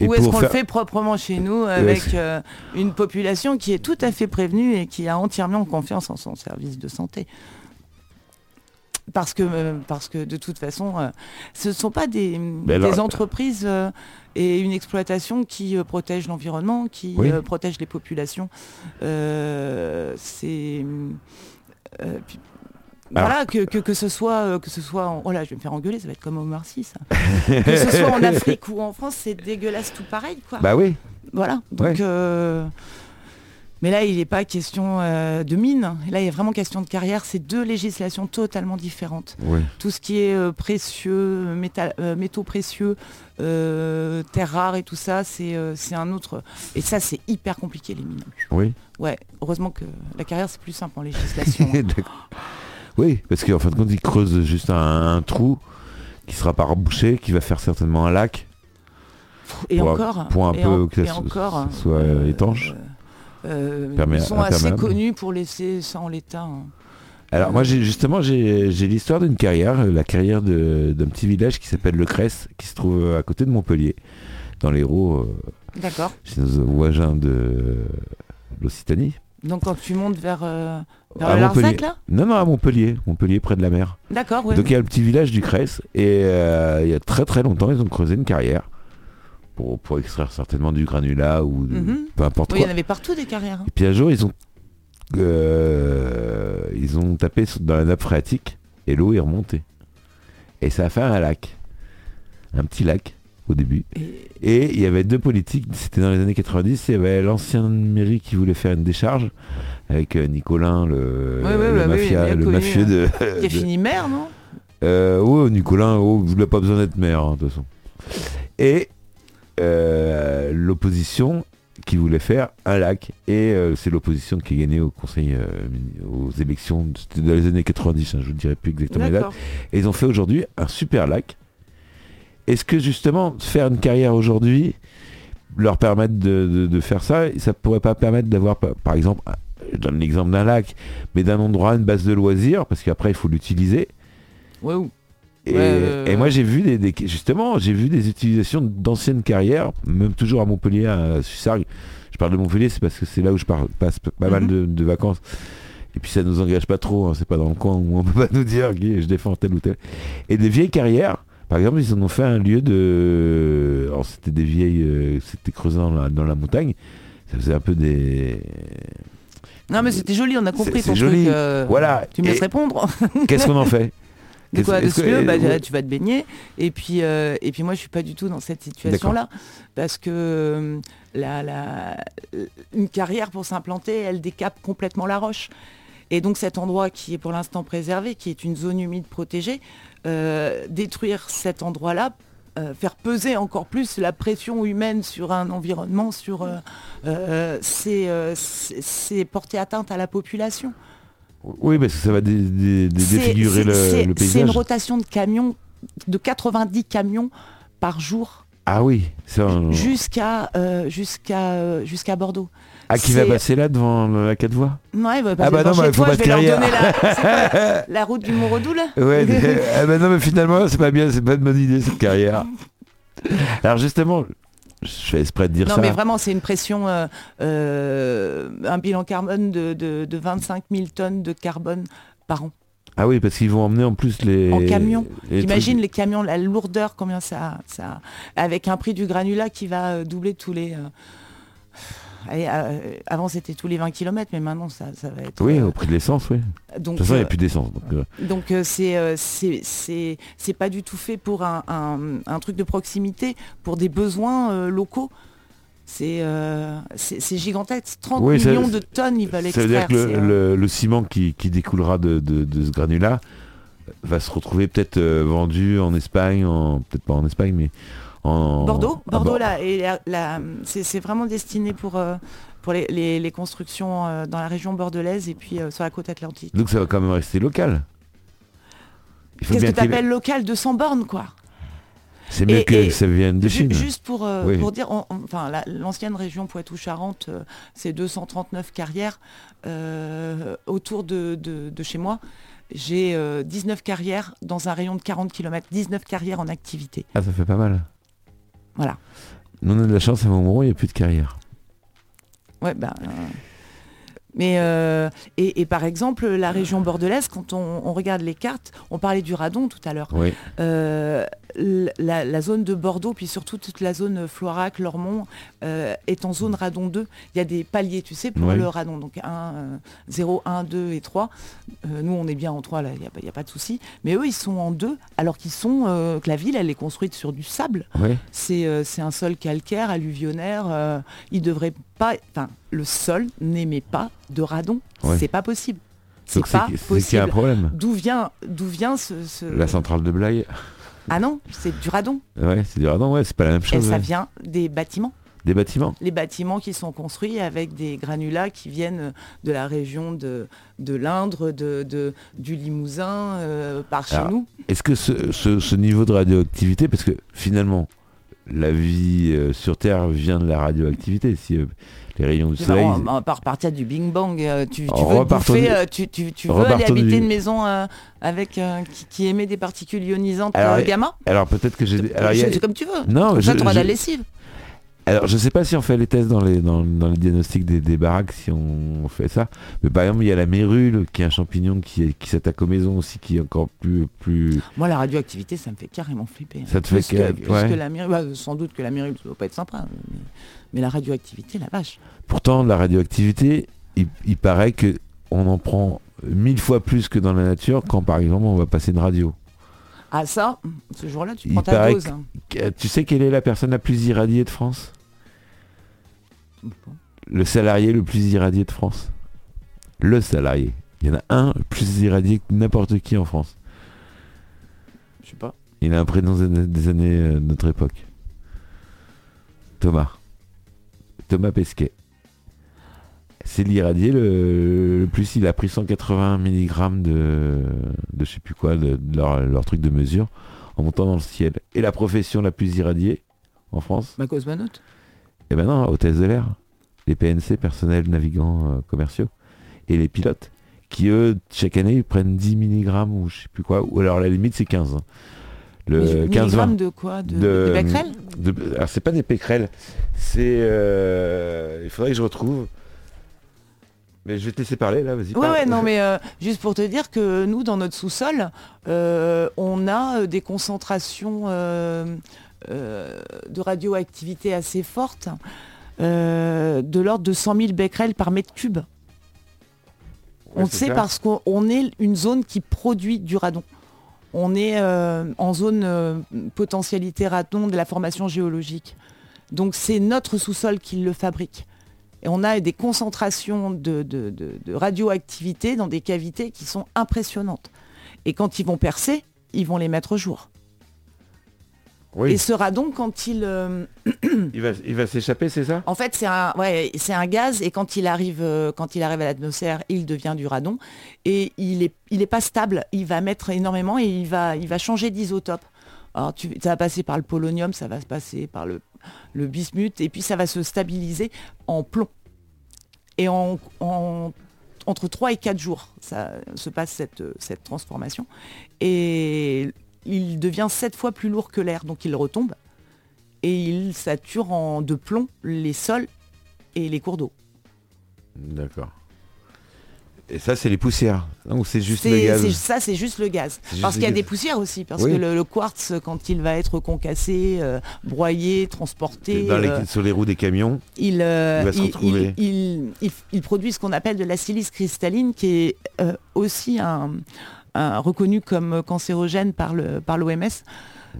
Ou est-ce qu'on faire- le fait proprement chez nous avec euh, une population qui est tout à fait prévenue et qui a entièrement confiance en son service de santé? Parce que, euh, parce que de toute façon, euh, ce ne sont pas des, des entreprises euh, et une exploitation qui euh, protège l'environnement, qui Oui. euh, protège les populations. Euh, C'est... euh, Alors- Voilà, que, que, que ce soit, euh, que ce soit en... Oh là, je vais me faire engueuler, ça va être comme Omar Sy, ça. [LAUGHS] que ce soit en Afrique ou en France, c'est dégueulasse tout pareil, quoi. Bah oui, Voilà. Donc, Ouais. Mais là, il n'est pas question euh, de mine. Là, il est vraiment question de carrière. C'est deux législations totalement différentes. Tout ce qui est euh, précieux, métal- euh, métaux précieux, terres rares et tout ça, c'est un autre. Et ça, c'est hyper compliqué, les mines. Oui. Ouais, heureusement que la carrière, c'est plus simple en législation. [LAUGHS] hein. Oui, parce qu'en fin de compte, ils creusent juste un, un trou qui sera pas rebouché, qui va faire certainement un lac. et Pour un- encore, pour un et peu en- que et ça so- encore, soit, étanche. Euh, ils sont assez connus pour laisser ça en l'état. hein. Alors moi, j'ai justement, j'ai l'histoire d'une carrière, euh, la carrière d'un petit village qui s'appelle Le Cresse, qui se trouve euh, à côté de Montpellier, dans l'Hérault, euh, D'accord. chez nos voisins de l'Occitanie. Donc quand tu montes vers, euh, vers le. Larzac, là? Non, non, à Montpellier, Montpellier près de la mer. D'accord, ouais. Donc il y a le petit village du Cresse et euh, il y a très très longtemps ils ont creusé une carrière pour, pour extraire certainement du granulat ou de- Mhm. peu importe Oui, il y en avait partout des carrières. hein. Et puis un jour ils ont euh, ils ont tapé dans la nappe phréatique et l'eau est remontée. Et ça a fait un lac. Un petit lac au début. Et- il y avait deux politiques, c'était dans les années 90, il y avait l'ancienne mairie qui voulait faire une décharge avec euh, Nicolin, le, Ouais, ouais, bah mafia, le connu, mafieux de, Qui a fini maire, non? Euh, oh, Nicolas, oh, vous n'avez pas besoin d'être maire, hein, de toute façon. Et l'opposition qui voulait faire un lac. Et euh, c'est l'opposition qui a gagné au conseil, euh, aux élections, c'était dans les années 90, hein, je ne dirais plus exactement les dates. Et ils ont fait aujourd'hui un super lac. est-ce que justement faire une carrière aujourd'hui leur permettre de, de- de faire ça, ça pourrait pas permettre d'avoir par par exemple, je donne l'exemple d'un lac, mais d'un endroit, une base de loisirs, parce qu'après il faut l'utiliser. Ouais, ou- Et, Ouais, ouais, et ouais. moi j'ai vu des, des- justement j'ai vu des utilisations d'anciennes carrières, même toujours à Montpellier, à Sussargues. Je parle de Montpellier, c'est parce que c'est là où je passe pas mal Mhm. de, de vacances. Et puis ça nous engage pas trop, hein, c'est pas dans le coin où on [LAUGHS] peut pas nous dire je défends tel ou tel. Et des vieilles carrières, par exemple, ils en ont fait un lieu de. Alors c'était des vieilles. euh, c'était creusé dans la, dans la montagne. Ça faisait un peu des. Non mais c'était joli, on a compris c'est ton joli. truc. euh, Voilà. Tu me laisses répondre Qu'est-ce qu'on en fait? [LAUGHS] De quoi De bah, ouais. tu vas te baigner. Et puis, euh, et puis moi, je suis pas du tout dans cette situation-là. Parce que euh, la, la- une carrière pour s'implanter, elle décape complètement la roche. Et donc cet endroit qui est pour l'instant préservé, qui est une zone humide protégée, euh, détruire cet endroit-là, euh, faire peser encore plus la pression humaine sur un environnement, sur, euh, euh, euh, c'est porter atteinte à la population. Oui, parce que ça va dé- dé- dé- C'est- défigurer le, le C'est une paysage. rotation de camions, de 90 camions par jour Ah oui, jusqu'à euh, jusqu'à euh, jusqu'à Bordeaux. Ah, qui va passer là devant la quatre voies? Ouais, bah, Ah bah non, devant bah, faut toi, pas je vais leur donner la, [LAUGHS] c'est quoi, la route du Mont-Redou là Ouais, [LAUGHS] ah bah non, mais finalement, c'est pas bien, c'est pas une bonne idée cette carrière. Alors justement, je fais exprès de dire Non ça. mais vraiment c'est une pression, euh, euh, un bilan carbone de, de, de 25 000 tonnes de carbone par an. Ah oui, parce qu'ils vont emmener en plus les. En camion. les T'imagines trucs- les camions, la lourdeur, combien ça, ça... Avec un prix du granulat qui va euh, doubler tous les... euh, allez, euh, avant c'était tous les 20 km, mais maintenant ça, ça va être... Oui, euh, au prix de l'essence, oui. De donc, toute façon, il n'y euh, a plus d'essence. donc, euh, euh, c'est euh, c'est c'est c'est pas du tout fait pour un, un- un truc de proximité, pour des besoins euh, locaux. C'est euh, gigantesque. 30 Oui, ça- millions de tonnes ils veulent ça veut dire que le, c'est, euh, le- le ciment qui, qui découlera de, de- de ce granulat va se retrouver peut-être euh, vendu en Espagne, en... peut-être pas en Espagne, mais en. Bordeaux, Bordeaux Bor- là, et la- la- c'est vraiment destiné pour euh, pour les, les- les constructions euh, dans la région bordelaise et puis euh, sur la côte atlantique. Donc ça va quand même rester local. Qu'est-ce que tu appelles local de 100 bornes quoi? C'est mieux Et- que et ça vienne de Chine. Juste pour, euh, Oui. pour dire, on- on- enfin, la- l'ancienne région Poitou-Charentes, euh, c'est 239 carrières euh, autour de, de- de chez moi. J'ai euh, 19 carrières dans un rayon de 40 km, 19 carrières en activité. Ah, ça fait pas mal. Voilà. Nous, on a de la chance à Montmoreau, il n'y a plus de carrière. Ouais, ben, euh, mais euh, et, et par exemple, la région bordelaise, quand on, on regarde les cartes, on parlait du radon tout à l'heure. Oui. Euh, la, la zone de Bordeaux, puis surtout toute la zone Floirac, Lormont, euh, est en zone radon 2. Il y a des paliers, tu sais, pour le radon. Donc 1, 0, 1, 2 et 3. Euh, nous, on est bien en 3, là, il n'y a, pas- a de souci. Mais eux, ils sont en 2, alors qu'ils sont, que la ville, elle est construite sur du sable. Oui. C'est un sol calcaire, alluvionnaire. Pas... Enfin, le sol n'émet pas de radon. Ouais. C'est pas possible. C'est pas qu'il y a un possible. problème. D'où vient, d'où vient ce... ce- La centrale de Blaye. Ah non, c'est du radon. Ouais, c'est du radon, ouais, c'est pas la même Et chose. ça ouais. vient des bâtiments. Des bâtiments. Les bâtiments qui sont construits avec des granulats qui viennent de la région de, de l'Indre, de, de- du Limousin, euh, par chez Alors, nous. Est-ce que ce, ce- ce niveau de radioactivité, parce que finalement, la vie euh, sur Terre vient de la radioactivité, si euh, les rayons du soleil... on va repartir du Bing Bang. euh, tu, tu veux bouffer, tu, tu- tu veux aller habiter une maison avec qui, qui émet des particules ionisantes Alors, gamma? Alors peut-être que j'ai... C'est comme tu veux. Non, Comme ça, je- tu la je- lessive. Alors, je sais pas si on fait les tests dans les, dans, dans les diagnostics des, des baraques, si on fait ça. Mais par exemple, il y a la mérule, qui est un champignon qui, qui s'attaque aux maisons aussi, qui est encore plus... plus... Moi, la radioactivité, ça me fait carrément flipper. Ça te Plus fait que, que- plus ouais. que la myrule. Bah, sans doute que la myrule, ça doit pas être sympa. Mais, mais la radioactivité, la vache. Pourtant, la radioactivité, il, il paraît que on en prend mille fois plus que dans la nature quand, par exemple, on va passer une radio. Ah ça, ce jour-là, tu Il prends ta dose. hein. Tu sais quelle est la personne la plus irradiée de France? Le salarié le plus irradié de France. Le salarié. Il y en a un plus irradié que n'importe qui en France. Je sais pas. Il a un prénom des années euh, de notre époque. Thomas. Thomas Pesquet. C'est l'irradié le, le plus. Il a pris 180 mg de, de je sais plus quoi, de, de leur, leur truc de mesure, en montant dans le ciel. Et la profession la plus irradiée en France? Ma cosmonaute. Eh ben non, hôtesse de l'air. Les PNC, personnels navigants euh, commerciaux. Et les pilotes, qui eux, chaque année, ils prennent 10 mg ou je sais plus quoi. Ou alors la limite, c'est 15. hein. Le Mais 15 milligrammes de quoi de, de becquerel? de- alors c'est pas des pécrels, c'est euh, il faudrait que je retrouve. Mais je vais te laisser parler là, vas-y. Ouais, parle. ouais, non, mais euh, juste pour te dire que nous, dans notre sous-sol, euh, on a des concentrations de radioactivité assez fortes, euh, de l'ordre de 100 000 becquerels par mètre cube. Ouais, on sait parce qu'on on est une zone qui produit du radon. On est euh, en zone euh, potentialité radon de la formation géologique. Donc c'est notre sous-sol qui le fabrique. Et on a des concentrations de, de- de- de radioactivité dans des cavités qui sont impressionnantes. Et quand ils vont percer, ils vont les mettre au jour. Oui, Et ce radon, quand il... euh, [CLEARS THROAT] il va, il va s'échapper, c'est ça? En fait, c'est un, ouais, c'est un gaz et quand il arrive, euh, quand il arrive à l'atmosphère, il devient du radon et il est, il est pas stable. Il va mettre énormément et il va, il va changer d'isotope. Alors, tu, ça va passer par le polonium, ça va se passer par le, le bismuth et puis ça va se stabiliser en plomb. Et en, en- entre 3 et 4 jours, ça se passe cette, cette transformation. Et il devient 7 fois plus lourd que l'air, donc il retombe et il sature en de plomb les sols et les cours d'eau. D'accord. Et ça, c'est les poussières. Donc c'est juste le gaz. Ça, c'est juste le gaz. Parce qu'il y a gaz. des poussières aussi. Parce Oui. que le, le quartz, quand il va être concassé, euh, broyé, transporté, Dans les- euh, sur les roues des camions. il, euh, il va se retrouver. il- il- il- il produit ce qu'on appelle de la silice cristalline, qui est aussi un- reconnu comme cancérogène par le par l'OMS.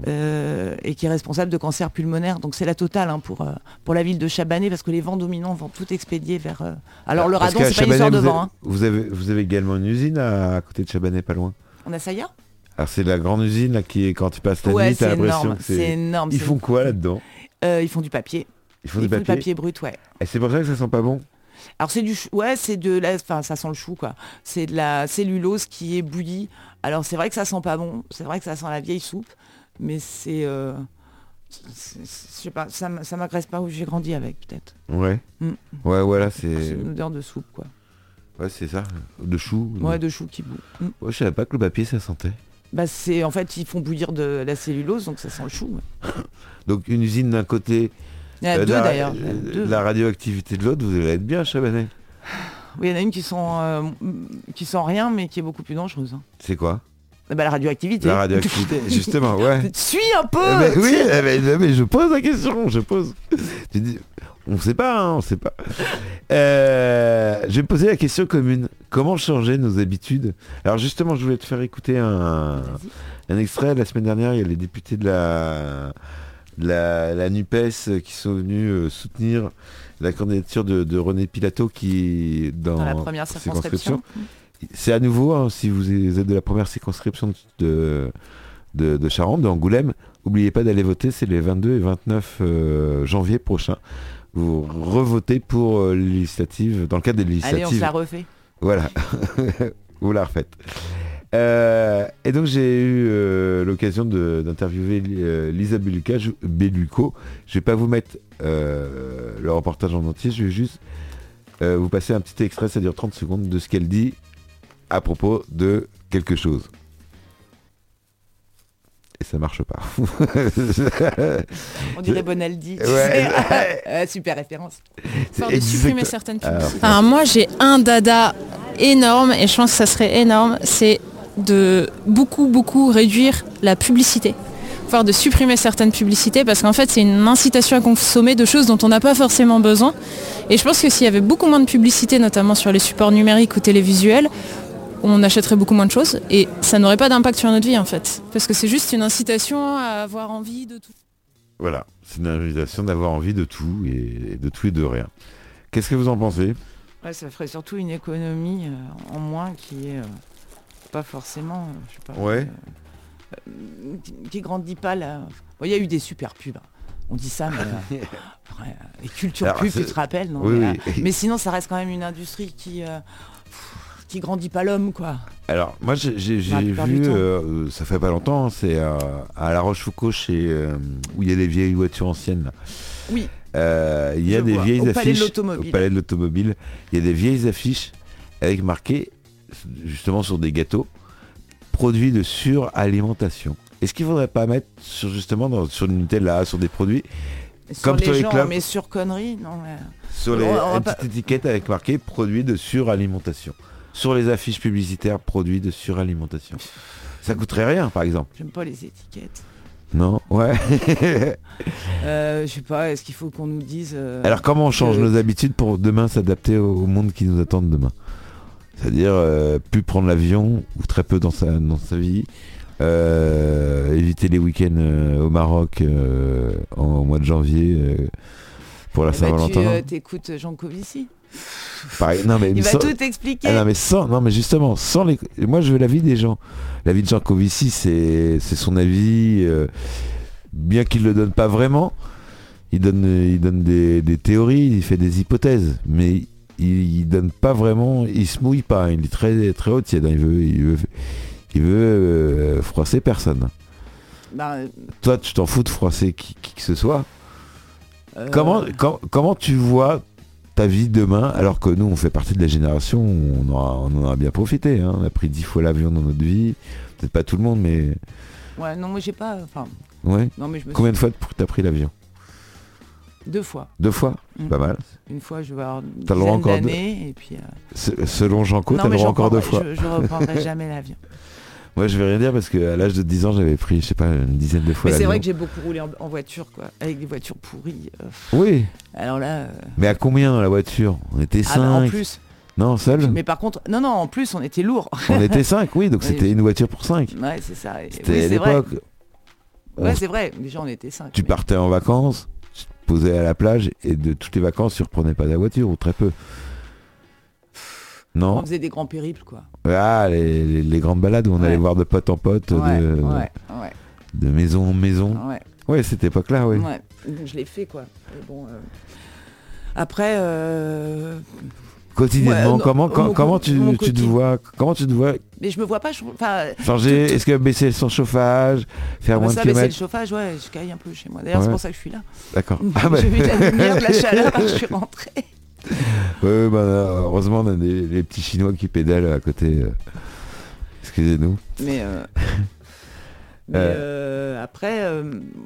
euh, et qui est responsable de cancer pulmonaire. Donc c'est la totale hein, pour, euh, pour la ville de Chabanais parce que les vents dominants vont tout expédier vers... euh, Alors le Parce radon, c'est pas une histoire de vent. hein. vous, avez, vous, avez, également une usine à, à côté de Chabanais, pas loin. On a ça hier Alors c'est la grande usine là, qui est quand tu passes la Ouais, nuit, t'as l'impression que C'est énorme. Ils font quoi là-dedans? Euh, Ils font du papier. Ils font Ils du font du papier. papier brut, ouais. Et c'est pour ça que ça sent pas bon? Alors c'est du chou- ouais, c'est de la enfin ça sent le chou quoi. C'est de la cellulose qui est bouillie. Alors c'est vrai que ça sent pas bon, c'est vrai que ça sent la vieille soupe, mais c'est euh, je sais pas, ça ça m'agresse pas où j'ai grandi avec peut-être. Ouais. Mm. Ouais, voilà, C'est c'est. une odeur de soupe quoi. Ouais, c'est ça. De chou. Ouais, de chou qui boue. Mm. Ouais, je savais pas que le papier ça sentait. Bah c'est en fait ils font bouillir de la cellulose donc ça sent le chou. ouais. [COUGHS] Donc une usine d'un côté, Il y en a euh, deux la, d'ailleurs. euh, la radioactivité de l'autre, vous allez être bien, Chabanais. Oui, il y en a une qui sent euh, qui sent rien mais qui est beaucoup plus dangereuse. hein. C'est quoi? Ah Bah, la radioactivité. La radioactivité, [LAUGHS] justement, ouais. Suis un peu. Eh ben oui, eh ben, mais je pose la question, je pose. [LAUGHS] Dis- on sait pas, hein, on sait pas. Euh, je vais me poser la question commune. Comment changer nos habitudes? Alors justement, je voulais te faire écouter un, un extrait. La semaine dernière, il y a les députés de la, la, la NUPES qui sont venus euh, soutenir la candidature de, de René Pilato qui dans, Dans la première circonscription. c'est à nouveau, hein, si vous êtes de la première circonscription de, de, de Charente, d'Angoulême, n'oubliez pas d'aller voter, c'est les 22 et 29 euh, janvier prochains. Vous revotez pour euh, les législatives, dans le cadre des Allez, on se législatives. la refait. Voilà, [LAUGHS] vous la refaites. Euh, et donc j'ai eu euh, l'occasion d'interviewer euh, Lisa Belluco. Je vais pas vous mettre euh, le reportage en entier, je vais juste euh, vous passer un petit extrait, ça dure 30 secondes, de ce qu'elle dit à propos de quelque chose. Et ça marche pas. [LAUGHS] On dirait Bonaldi. tu Ouais. [LAUGHS] sais. Euh, [LAUGHS] super référence. De supprimer certaines. Alors moi j'ai un dada énorme et je pense que ça serait énorme, c'est de beaucoup beaucoup réduire la publicité. Voire de supprimer certaines publicités parce qu'en fait c'est une incitation à consommer de choses dont on n'a pas forcément besoin. Et je pense que s'il y avait beaucoup moins de publicité, notamment sur les supports numériques ou télévisuels, on achèterait beaucoup moins de choses et ça n'aurait pas d'impact sur notre vie en fait. Parce que c'est juste une incitation à avoir envie de tout. Voilà, c'est une invitation d'avoir envie de tout et de tout et de rien. Qu'est-ce que vous en pensez? Ouais, ça ferait surtout une économie euh, en moins qui est euh, pas forcément, euh, je sais pas, Ouais. euh, euh, qui, qui grandit pas là. Bon, Il y a eu des super pubs. hein. On dit ça, mais [LAUGHS] les cultures Alors, tu te rappelles non? Oui, mais, oui. mais sinon, ça reste quand même une industrie qui qui grandit pas l'homme, quoi. Alors, moi, j'ai vu, euh, ça fait pas longtemps, hein, c'est euh, à La Rochefoucauld, chez, euh, où il y a des vieilles voitures anciennes. là. Oui. Il y a des vois. vieilles Au Palais de affiches l'Automobile. au palais de l'automobile. Il y a des vieilles affiches avec marqué, justement sur des gâteaux, produits de suralimentation. Est-ce qu'il faudrait pas mettre sur justement dans- sur le Nutella, sur des produits, Sur Comme les gens, mais sur conneries, non. mais- sur les, On va- on va une pas- petite étiquette avec marqué produits de suralimentation Sur les affiches publicitaires, produits de suralimentation. Ça coûterait rien, par exemple. J'aime pas les étiquettes. Non Ouais. [LAUGHS] Euh, je sais pas, est-ce qu'il faut qu'on nous dise... euh, Alors comment on change que- nos habitudes pour demain s'adapter au au monde qui nous attend demain? C'est-à-dire euh, plus prendre l'avion ou très peu dans sa, dans sa vie, euh, éviter les week-ends euh, au Maroc en, au mois de janvier pour la eh ben, tu Saint-Valentin. euh, t'écoutes Jean Covici. Pareil, non, mais [LAUGHS] Il va tout expliquer. Ah non mais sans, non mais justement, sans les, moi je veux l'avis des gens. L'avis de Jean Covici, c'est, c'est son avis, euh, bien qu'il le donne pas vraiment. Il donne, il donne des, des théories, il fait des hypothèses, mais il, il donne pas vraiment, il se mouille pas. hein. Il est très, très haut tiède. hein. Il veut, il veut, il veut euh, froisser personne. Bah, Toi, tu t'en fous de froisser qui, qui que ce soit. euh, Comment, com- comment tu vois ta vie demain alors que nous on fait partie de la génération où on, aura- on en a bien profité hein. on a pris dix fois l'avion dans notre vie peut-être pas tout le monde mais Ouais, non, moi j'ai pas... Enfin, ouais non, mais je me combien de fois t'as pris l'avion? Deux fois. deux fois c'est Mm. pas mal Une fois, je vais avoir une droit dizaine encore d'années, euh, selon Jean-Co non, t'as le droit encore deux fois Je, je reprendrai [LAUGHS] jamais l'avion. moi je vais rien dire parce qu'à l'âge de 10 ans j'avais pris je sais pas une dizaine de fois Mais c'est vrai que j'ai beaucoup roulé en, en voiture, quoi, avec des voitures pourries. euh, oui alors là, euh, mais à combien dans la voiture? On était ah, bah, en plus. non seul? Mais par contre, non, non, en plus, on était lourd. on était cinq oui donc [LAUGHS] c'était une voiture pour cinq ouais, c'est ça. C'était oui, à l'époque Ouais, on- c'est vrai. Déjà, on était cinq. tu mais- partais en vacances, posais à la plage et de toutes les vacances tu reprenais pas ta voiture ou très peu. On Non faisait des grands périples, quoi. Ah, les, les- les grandes balades où on Ouais. allait voir de pote en pote, Ouais, de, ouais, ouais, de maison en maison. ouais, Ouais, cette époque-là, oui. je l'ai fait, quoi. Bon, euh, Après, euh, Quotidiennement, Ouais, comment, co- comment tu, tu te vois Comment tu te vois mais je me vois pas. changer Est-ce que baisser son chauffage, faire bah, moins ça, de mais c'est le chauffage, ouais, je caille un peu chez moi. D'ailleurs, Ouais. c'est pour ça que je suis là. D'accord. [LAUGHS] Ah, bah. J'ai vu la lumière, de la [LAUGHS] chaleur, je suis rentrée. Ouais, bah, heureusement, on a des, les petits Chinois qui pédalent à côté. euh. Excusez-nous. Mais, euh, [LAUGHS] mais, Euh. euh, après,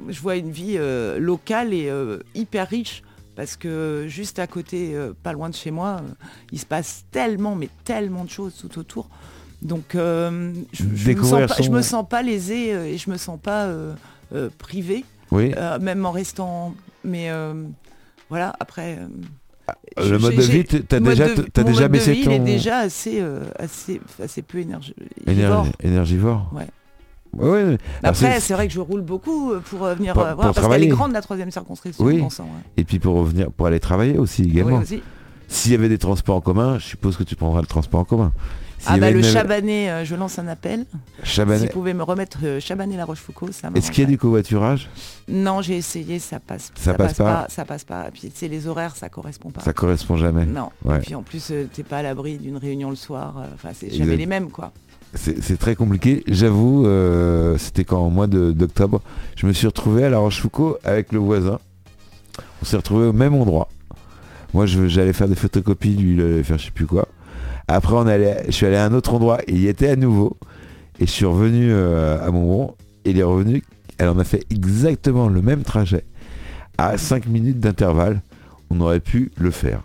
je vois une vie locale et hyper riche parce que juste à côté, euh, pas loin de chez moi, euh, il se passe tellement, mais tellement de choses tout autour. Donc, euh, je, je me sens pas, je son- me sens pas lésée et je me sens pas euh, euh, privée, Oui. même en restant. Mais voilà, après. euh, le mode de vie, t'as déjà, de- mon déjà mode de baissé vie, ton il est déjà assez, assez, assez peu énergie. Éner- énergivore. Ouais. Après, c'est- vrai que je roule beaucoup euh, pour euh, venir Pour- euh, pour parce qu'elle est grande la troisième circonscription. Oui. bon sang, ouais. Et puis pour revenir, pour aller travailler aussi également. Oui, aussi. S'il y avait des transports en commun, je suppose que tu prendras le transport en commun. Ah bah le une- Chabanais, euh, je lance un appel. Chabanais. Si vous pouvez me remettre euh, Chabanais-La Rochefoucauld, ça Est-ce qu'il y a du covoiturage? Non, j'ai essayé, ça passe, Ça passe pas Ça passe pas. Et puis c'est les horaires, ça correspond pas. Ça correspond jamais. Non. Ouais. Et puis en plus, euh, t'es pas à l'abri d'une réunion le soir. Enfin, c'est jamais les mêmes, quoi. C'est très compliqué. J'avoue, euh, c'était quand au mois d'octobre, je me suis retrouvé à La Rochefoucauld avec le voisin. On s'est retrouvé au même endroit. Moi, j'allais faire des photocopies, lui, il allait faire je sais plus quoi. Après, on allait, je suis allé à un autre endroit il y était à nouveau. Et je suis revenu euh, à Montbron et il est revenu. Elle en a fait exactement le même trajet. À 5 minutes d'intervalle, on aurait pu le faire.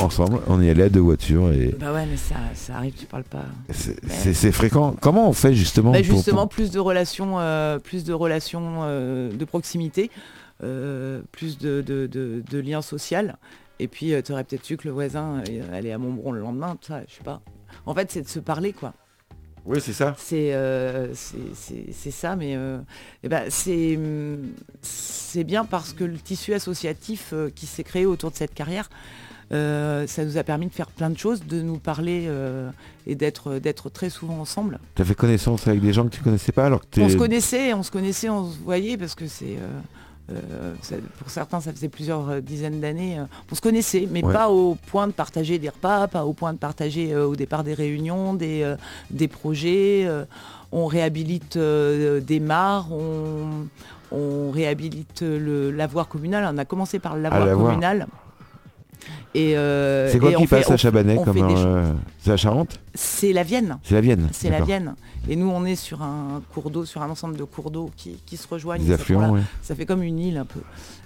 Ensemble, on y allait à deux voitures et Bah ouais, mais ça, ça arrive, tu parles pas. c'est- fréquent. Comment on fait justement Bah, pour- justement, pour- plus de relations, euh, plus de relations euh, de proximité, euh, plus de, de- de- de liens sociaux. Et puis, tu aurais peut-être su que le voisin allait à Montbron le lendemain, ça, je sais pas. En fait, c'est de se parler, quoi. Oui, c'est ça. C'est euh, ça, mais euh, eh ben, c'est hum, c'est bien parce que le tissu associatif euh, qui s'est créé autour de cette carrière, euh, ça nous a permis de faire plein de choses, de nous parler euh, et d'être d'être très souvent ensemble. Tu as fait connaissance avec des gens que tu connaissais pas alors que On se connaissait, on se connaissait, on se voyait parce que c'est euh, ça- pour certains, ça faisait plusieurs dizaines d'années. on se connaissait, mais Ouais. pas au point de partager des repas, pas au point de partager au départ des réunions, des, des projets. on réhabilite des mares, on, on réhabilite le lavoir communal. On a commencé par le lavoir lavoir. communal. Et, euh, C'est quoi et qui fait- passe à Chabanais comme euh, C'est la Charente C'est la Vienne. C'est la Vienne. C'est la. Vienne. Et nous, on est sur un cours d'eau, sur un ensemble de cours d'eau qui, qui se rejoignent. Des affluents, ouais. Ça fait comme une île un peu.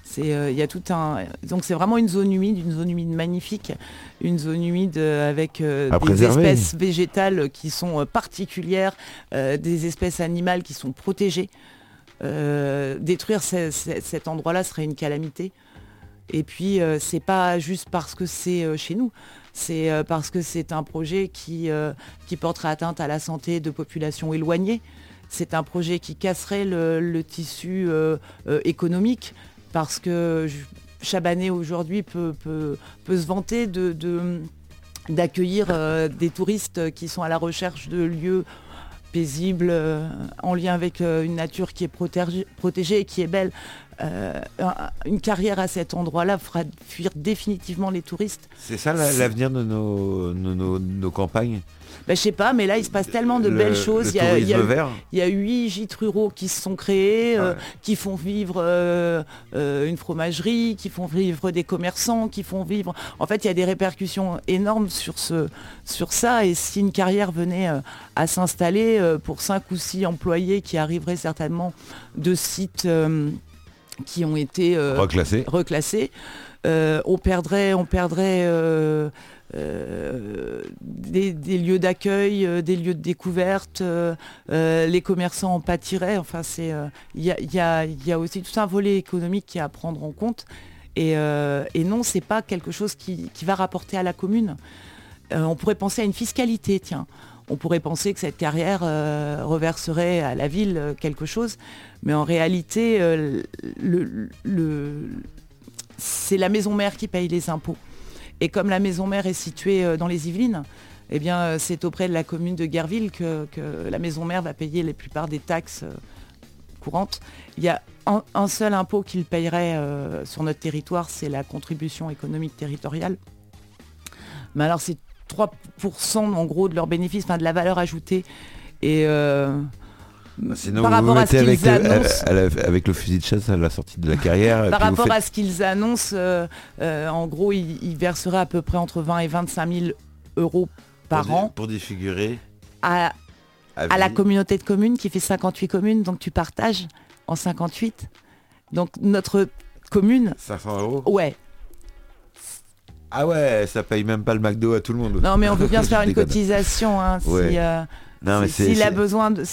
C'est, euh, il y a tout un. Donc c'est vraiment une zone humide, une zone humide magnifique, une zone humide euh, avec des préserver. espèces végétales qui sont particulières, des espèces animales qui sont protégées. Détruire ce- ce- cet endroit-là serait une calamité. Et puis euh, c'est pas juste parce que c'est euh, chez nous, c'est euh, parce que c'est un projet qui, euh, qui porterait atteinte à la santé de populations éloignées. C'est un projet qui casserait le, tissu économique parce que je- Chabanais aujourd'hui peut, peut, peut se vanter de, de- d'accueillir euh, des touristes qui sont à la recherche de lieux paisibles, en lien avec une nature qui est protégée, protégée et qui est belle. Euh, un- une carrière à cet endroit-là fera fuir définitivement les touristes. C'est ça la- l'avenir de nos, nos, nos- nos campagnes? Ben, je sais pas, mais là, il se passe tellement de Le- belles choses. Il y, a, il y a tourisme eu- vert? il y a huit gîtes ruraux qui se sont créés, euh, Ouais. qui font vivre euh, euh, une fromagerie, qui font vivre des commerçants, qui font vivre... En fait, il y a des répercussions énormes sur, ce, sur ça. Et si une carrière venait à s'installer pour cinq ou six employés qui arriveraient certainement de sites qui ont été... euh, Reclassé. reclassés. Euh, on perdrait, on perdrait euh, des, des lieux d'accueil, des lieux de découverte, les commerçants en pâtiraient. Enfin, il y, a, y y aussi tout un volet économique qui est à prendre en compte. Et, et non, c'est pas quelque chose qui, qui va rapporter à la commune. On pourrait penser à une fiscalité, tiens. On pourrait penser que cette carrière euh, reverserait à la ville quelque chose, mais en réalité, euh, c'est la maison mère qui paye les impôts. Et comme la maison mère est située euh, dans les Yvelines, eh bien, euh, c'est auprès de la commune de Guerville que, la maison mère va payer la plupart des taxes courantes. Il y a un, seul impôt qu'il payerait sur notre territoire, c'est la contribution économique territoriale. Mais alors, c'est 3% en gros de leurs bénéfices, enfin de la valeur ajoutée. Et Sinon, par vous vous rapport à ce mettez qu'ils avec, le, annoncent, à la- avec le fusil de chasse à la sortie de la carrière. Par rapport faites- à ce qu'ils annoncent, euh, euh, en gros, ils, ils verseraient à peu près entre 20 et 25 000 euros par pour, an Pour défigurer. à, À, à la communauté de communes qui fait 58 communes, donc tu partages en 58. Donc notre commune, 500 euros ouais. Ah ouais, ça paye même pas le McDo à tout le monde. Non mais on veut bien [LAUGHS] se faire une cotisation. hein, Ouais. si, euh, Non, mais s'il a besoin de...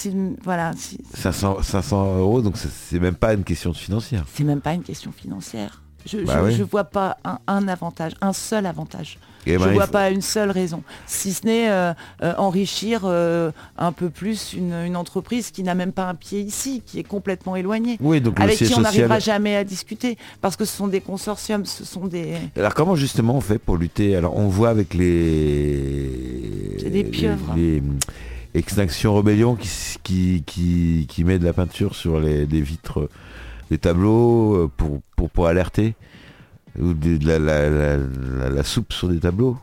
voilà, si- 500, 500 euros, donc c'est- même pas une question financière. c'est même pas une question financière. Je, Bah je, je vois pas un, un avantage, un seul avantage. Eh je ben, il vois faut- pas une seule raison, si ce n'est euh, euh, enrichir euh, un peu plus une, une entreprise qui n'a même pas un pied ici, qui est complètement éloignée, Oui, donc avec qui on n'arrivera social. jamais à discuter, parce que ce sont des consortiums, ce sont des... Alors comment justement on fait pour lutter? Alors on voit avec les, C'est des pieuvres. les, les Extinction Rebellion qui, qui, qui, qui met de la peinture sur les, vitres des tableaux euh, pour, pour, pour alerter ou de, de la, la, la- la- la soupe sur des tableaux.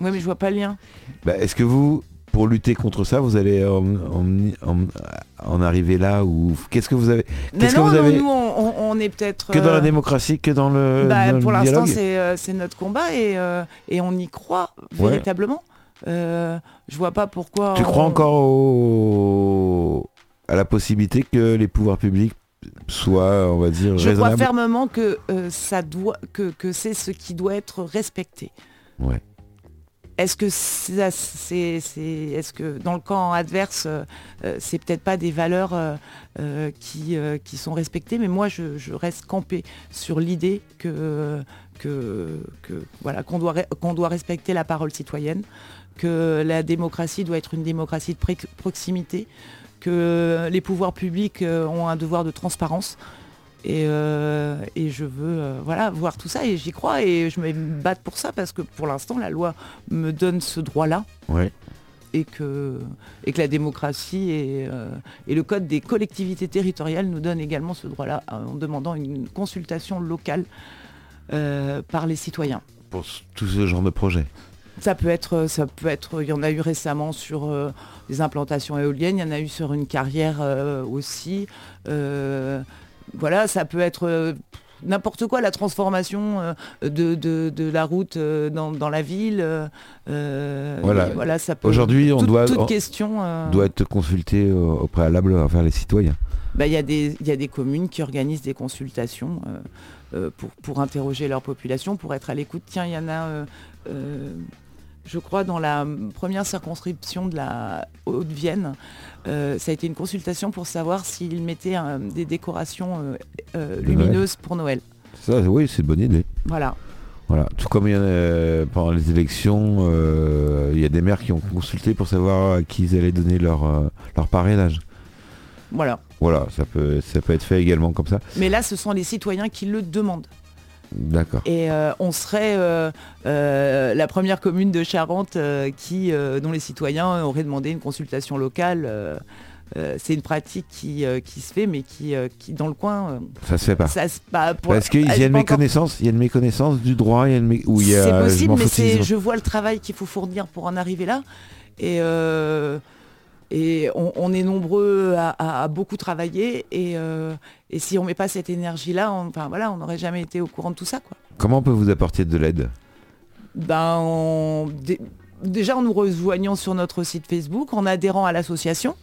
Oui, mais je vois pas le lien. Bah, Est-ce que vous, pour lutter contre ça, vous allez en, en- en- en arriver là ou qu'est-ce que vous avez Mais Qu'est-ce que non, vous non, avez nous, on, est peut-être... que dans la euh, démocratie, que dans le, bah, dans pour l'instant, euh, c'est notre combat et, euh, et on y croit Ouais. véritablement. Euh, je vois pas pourquoi... Tu crois on- encore au- à la possibilité que les pouvoirs publics soient, on va dire, Je crois fermement que euh, ça doit, que, que c'est ce qui doit être respecté. Ouais. Est-ce que ça, c'est, c'est- est-ce que dans le camp adverse, euh, c'est peut-être pas des valeurs euh, euh, qui, euh, qui sont respectées, mais moi je, je reste campé sur l'idée que, que, que voilà qu'on doit, qu'on doit respecter la parole citoyenne, que la démocratie doit être une démocratie de proximité, que les pouvoirs publics euh, ont un devoir de transparence. Et, euh, et je veux euh, voilà, voir tout ça et j'y crois et je vais me battre pour ça parce que pour l'instant la loi me donne ce droit-là. Ouais. et que, et que la démocratie et, euh, et le code des collectivités territoriales nous donne également ce droit-là en demandant une consultation locale par les citoyens. Pour tout ce genre de projet. Ça peut être, ça peut être, il y en a eu récemment sur euh, des implantations éoliennes, il y en a eu sur une carrière euh, aussi. Euh, voilà, ça peut être euh, n'importe quoi, la transformation euh, de, de- de la route euh, dans, dans la ville. euh, euh, Voilà. voilà, ça peut. Aujourd'hui, on toute, doit- toute on question. euh, Doit être consulté au, préalable envers les citoyens. bah, Il y, a des- il y a des communes qui organisent des consultations euh, euh, pour, pour interroger leur population, pour être à l'écoute. Tiens, il y en a, euh, euh, je crois, dans la première circonscription de la Haute-Vienne, euh, ça a été une consultation pour savoir s'ils mettaient euh, des décorations euh, lumineuses pour Noël. Ça, oui, c'est une bonne idée. Voilà. Voilà. Tout comme il y en a, pendant les élections, il y a des maires qui ont consulté pour savoir à qui ils allaient donner leur, leur parrainage. Voilà. Voilà, ça peut, ça peut être fait également comme ça. Mais là, ce sont les citoyens qui le demandent. D'accord. Et euh, on serait euh, euh, la première commune de Charente qui, dont les citoyens auraient demandé une consultation locale. c'est une pratique qui, qui se fait, mais qui, qui dans le coin, Ça se fait pas. ça se- pour- Parce qu'il y a est une pas méconnaissance, il y a une méconnaissance du droit, il y a une C'est possible, mais je vois le travail qu'il faut fournir pour en arriver là. Et, et on, on est nombreux à, à- à beaucoup travailler. Et, euh, et si on met pas cette énergie-là, on- enfin voilà, n'aurait jamais été au courant de tout ça, quoi. Comment on peut vous apporter de l'aide? Ben, en- dé- déjà en nous rejoignant sur notre site Facebook, en adhérant à l'association.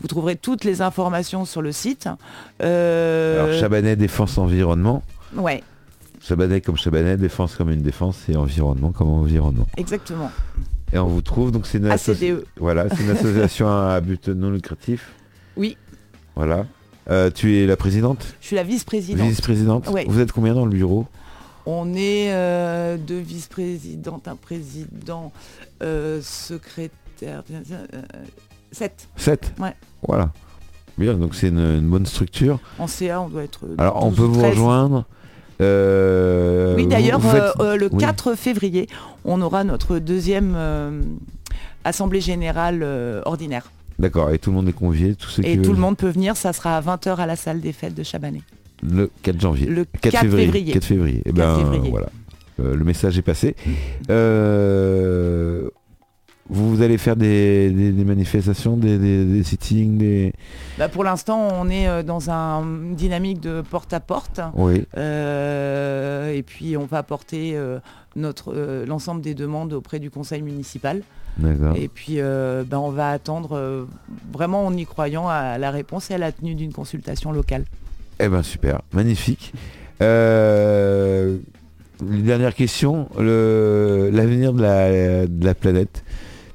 Vous trouverez toutes les informations sur le site. Euh, Alors Chabanais Défense Environnement. Ouais, Chabanais comme Chabanais, défense comme une défense et environnement comme environnement. exactement. Et on vous trouve, donc c'est une, ACDE. voilà, c'est une [LAUGHS] association à but non lucratif. Oui, Voilà. Euh, tu es la présidente? Je suis la vice-présidente. Vice-présidente Ouais. Vous êtes combien dans le bureau? On est euh, deux vice-présidentes, un président, euh, secrétaire, euh, sept. 7 Ouais. Voilà. Bien, donc c'est une, une bonne structure. En CA, on doit être. Alors on 12 peut ou vous 13. rejoindre. Euh, Oui, d'ailleurs, faites- euh, euh, le Oui. 4 février, on aura notre deuxième euh, assemblée générale ordinaire. D'accord, et tout le monde est convié, tous ceux qui Et tout veulent. le monde peut venir, ça sera à 20h à la salle des fêtes de Chabanais. Le 4 janvier. Le 4, 4 février. 4 février. Et 4 ben février. voilà. Le message est passé. Vous allez faire des, des- des manifestations, des, sittings, des. Bah, pour l'instant, on est euh, dans un- une dynamique de porte-à-porte. Oui. Euh, et puis, on va porter euh, notre euh, l'ensemble des demandes auprès du conseil municipal. Et puis, ben, on va attendre, vraiment en y croyant, à la réponse et à la tenue d'une consultation locale. Eh ben super, magnifique. Une dernière question, l'avenir de la, de la planète,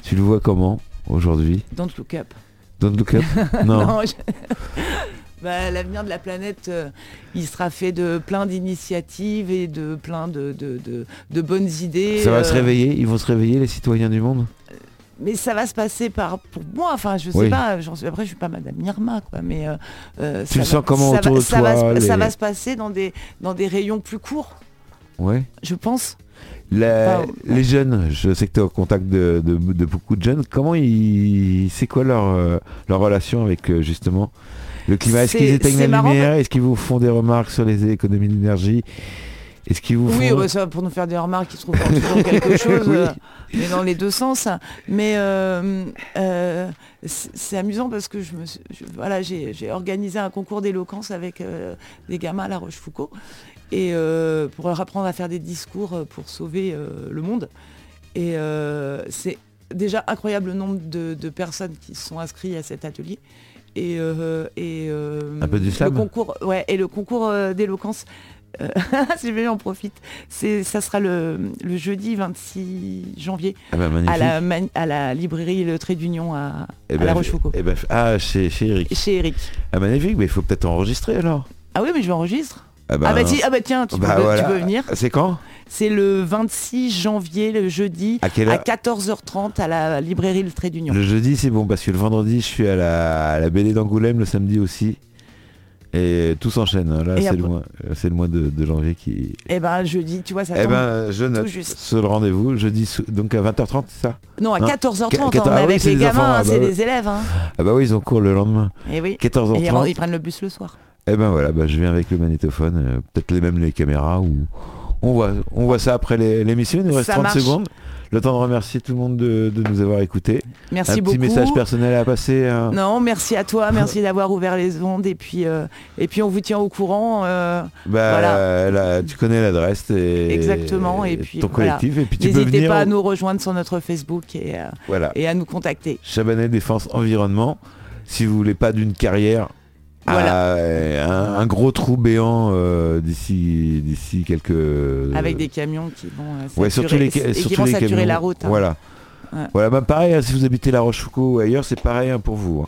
tu le vois comment aujourd'hui Don't look up. Don't look up [LAUGHS] Non. Non, je- [LAUGHS] Bah, L'avenir de la planète, euh, il sera fait de plein d'initiatives et de plein de, de- de- de bonnes idées. Ça va euh, se réveiller Ils vont se réveiller les citoyens du monde Mais ça va se passer par pour moi. Enfin, je sais Oui. pas. j'en suis- après, je suis pas Madame Irma, quoi. Mais euh, euh, Tu le sens va- comment ça autour va, de ça va toi, se- Ça va se passer dans des dans des rayons plus courts, Ouais. je pense. La- Enfin, les jeunes, je sais que tu es au contact de, de- de beaucoup de jeunes, comment ils. C'est quoi leur, euh, leur relation avec euh, justement le climat? Est-ce qu'ils éteignent la marrant, lumière? Est-ce qu'ils vous font des remarques sur les économies d'énergie? Est-ce qu'ils vous Oui, ouais, ça va pour nous faire des remarques, ils trouvent toujours quelque [LAUGHS] chose, Oui. euh, mais dans les deux sens. Mais euh, euh, c'est amusant parce que je me, suis- je- voilà, j'ai organisé un concours d'éloquence avec des gamins à La Rochefoucauld et euh, pour leur apprendre à faire des discours euh, pour sauver euh, le monde. Et euh, c'est déjà incroyable le nombre de, de personnes qui se sont inscrites à cet atelier. Et, et Un peu du le concours, ouais, et le concours d'éloquence. [LAUGHS] si je en profite. Ça sera le, le jeudi 26 janvier Ah bah, à la, mani- à la librairie Le Trait d'Union à, Eh à ben, La Rochefoucauld. eh ben, ah, chez, chez Eric. Chez Eric. Ah, magnifique, mais il faut peut-être enregistrer alors. Ah oui, mais je vais Ah ah, bah, ah bah tiens, tu, Bah peux, voilà. tu peux venir. C'est quand? C'est le 26 janvier, le jeudi, À quelle à heure 14h30 à la librairie Le Trait d'Union. Le jeudi, c'est bon parce que le vendredi, je suis à la, à la BD d'Angoulême, le samedi aussi. Et tout s'enchaîne. hein. Là, c'est le mois, c'est le mois de, de janvier qui. Et ben jeudi, tu vois, ça Eh tombe. ben, je note juste. ce rendez-vous jeudi, donc à 20h30, c'est ça? Non, à non. 14h30, Qu- hein, 14, mais ah oui, avec c'est les des gamins, ah hein, bah c'est ouais. des élèves. Hein. Ah bah oui, ils ont cours le lendemain. Et oui. 14h30. Et ils prennent le bus le soir. Eh ben voilà, bah, je viens avec le magnétophone, euh, peut-être les mêmes les caméras ou on voit, on voit ça après l'émission. Il nous reste Ça 30 marche. secondes. Le temps de remercier tout le monde de, de nous avoir écoutés. Merci Un beaucoup. petit message personnel à passer. hein. Non, merci à toi, merci d'avoir ouvert les ondes et puis euh, et puis on vous tient au courant. euh, Bah, Voilà. là, tu connais l'adresse et Exactement, et puis ton voilà. collectif et puis tu peux N'hésitez venir. pas à nous rejoindre sur notre Facebook et, euh, Voilà. et à nous contacter. Chabanais Défense Environnement. Si vous voulez pas d'une carrière, Voilà. à un, un gros trou béant euh, d'ici d'ici quelques. Avec des camions qui vont euh, Ouais, saturer, surtout les, et ca- qui vont les saturer camions. la route. hein. Voilà. Ouais. Voilà, bah pareil, hein, si vous habitez La Rochefoucauld ou ailleurs, c'est pareil hein, pour vous.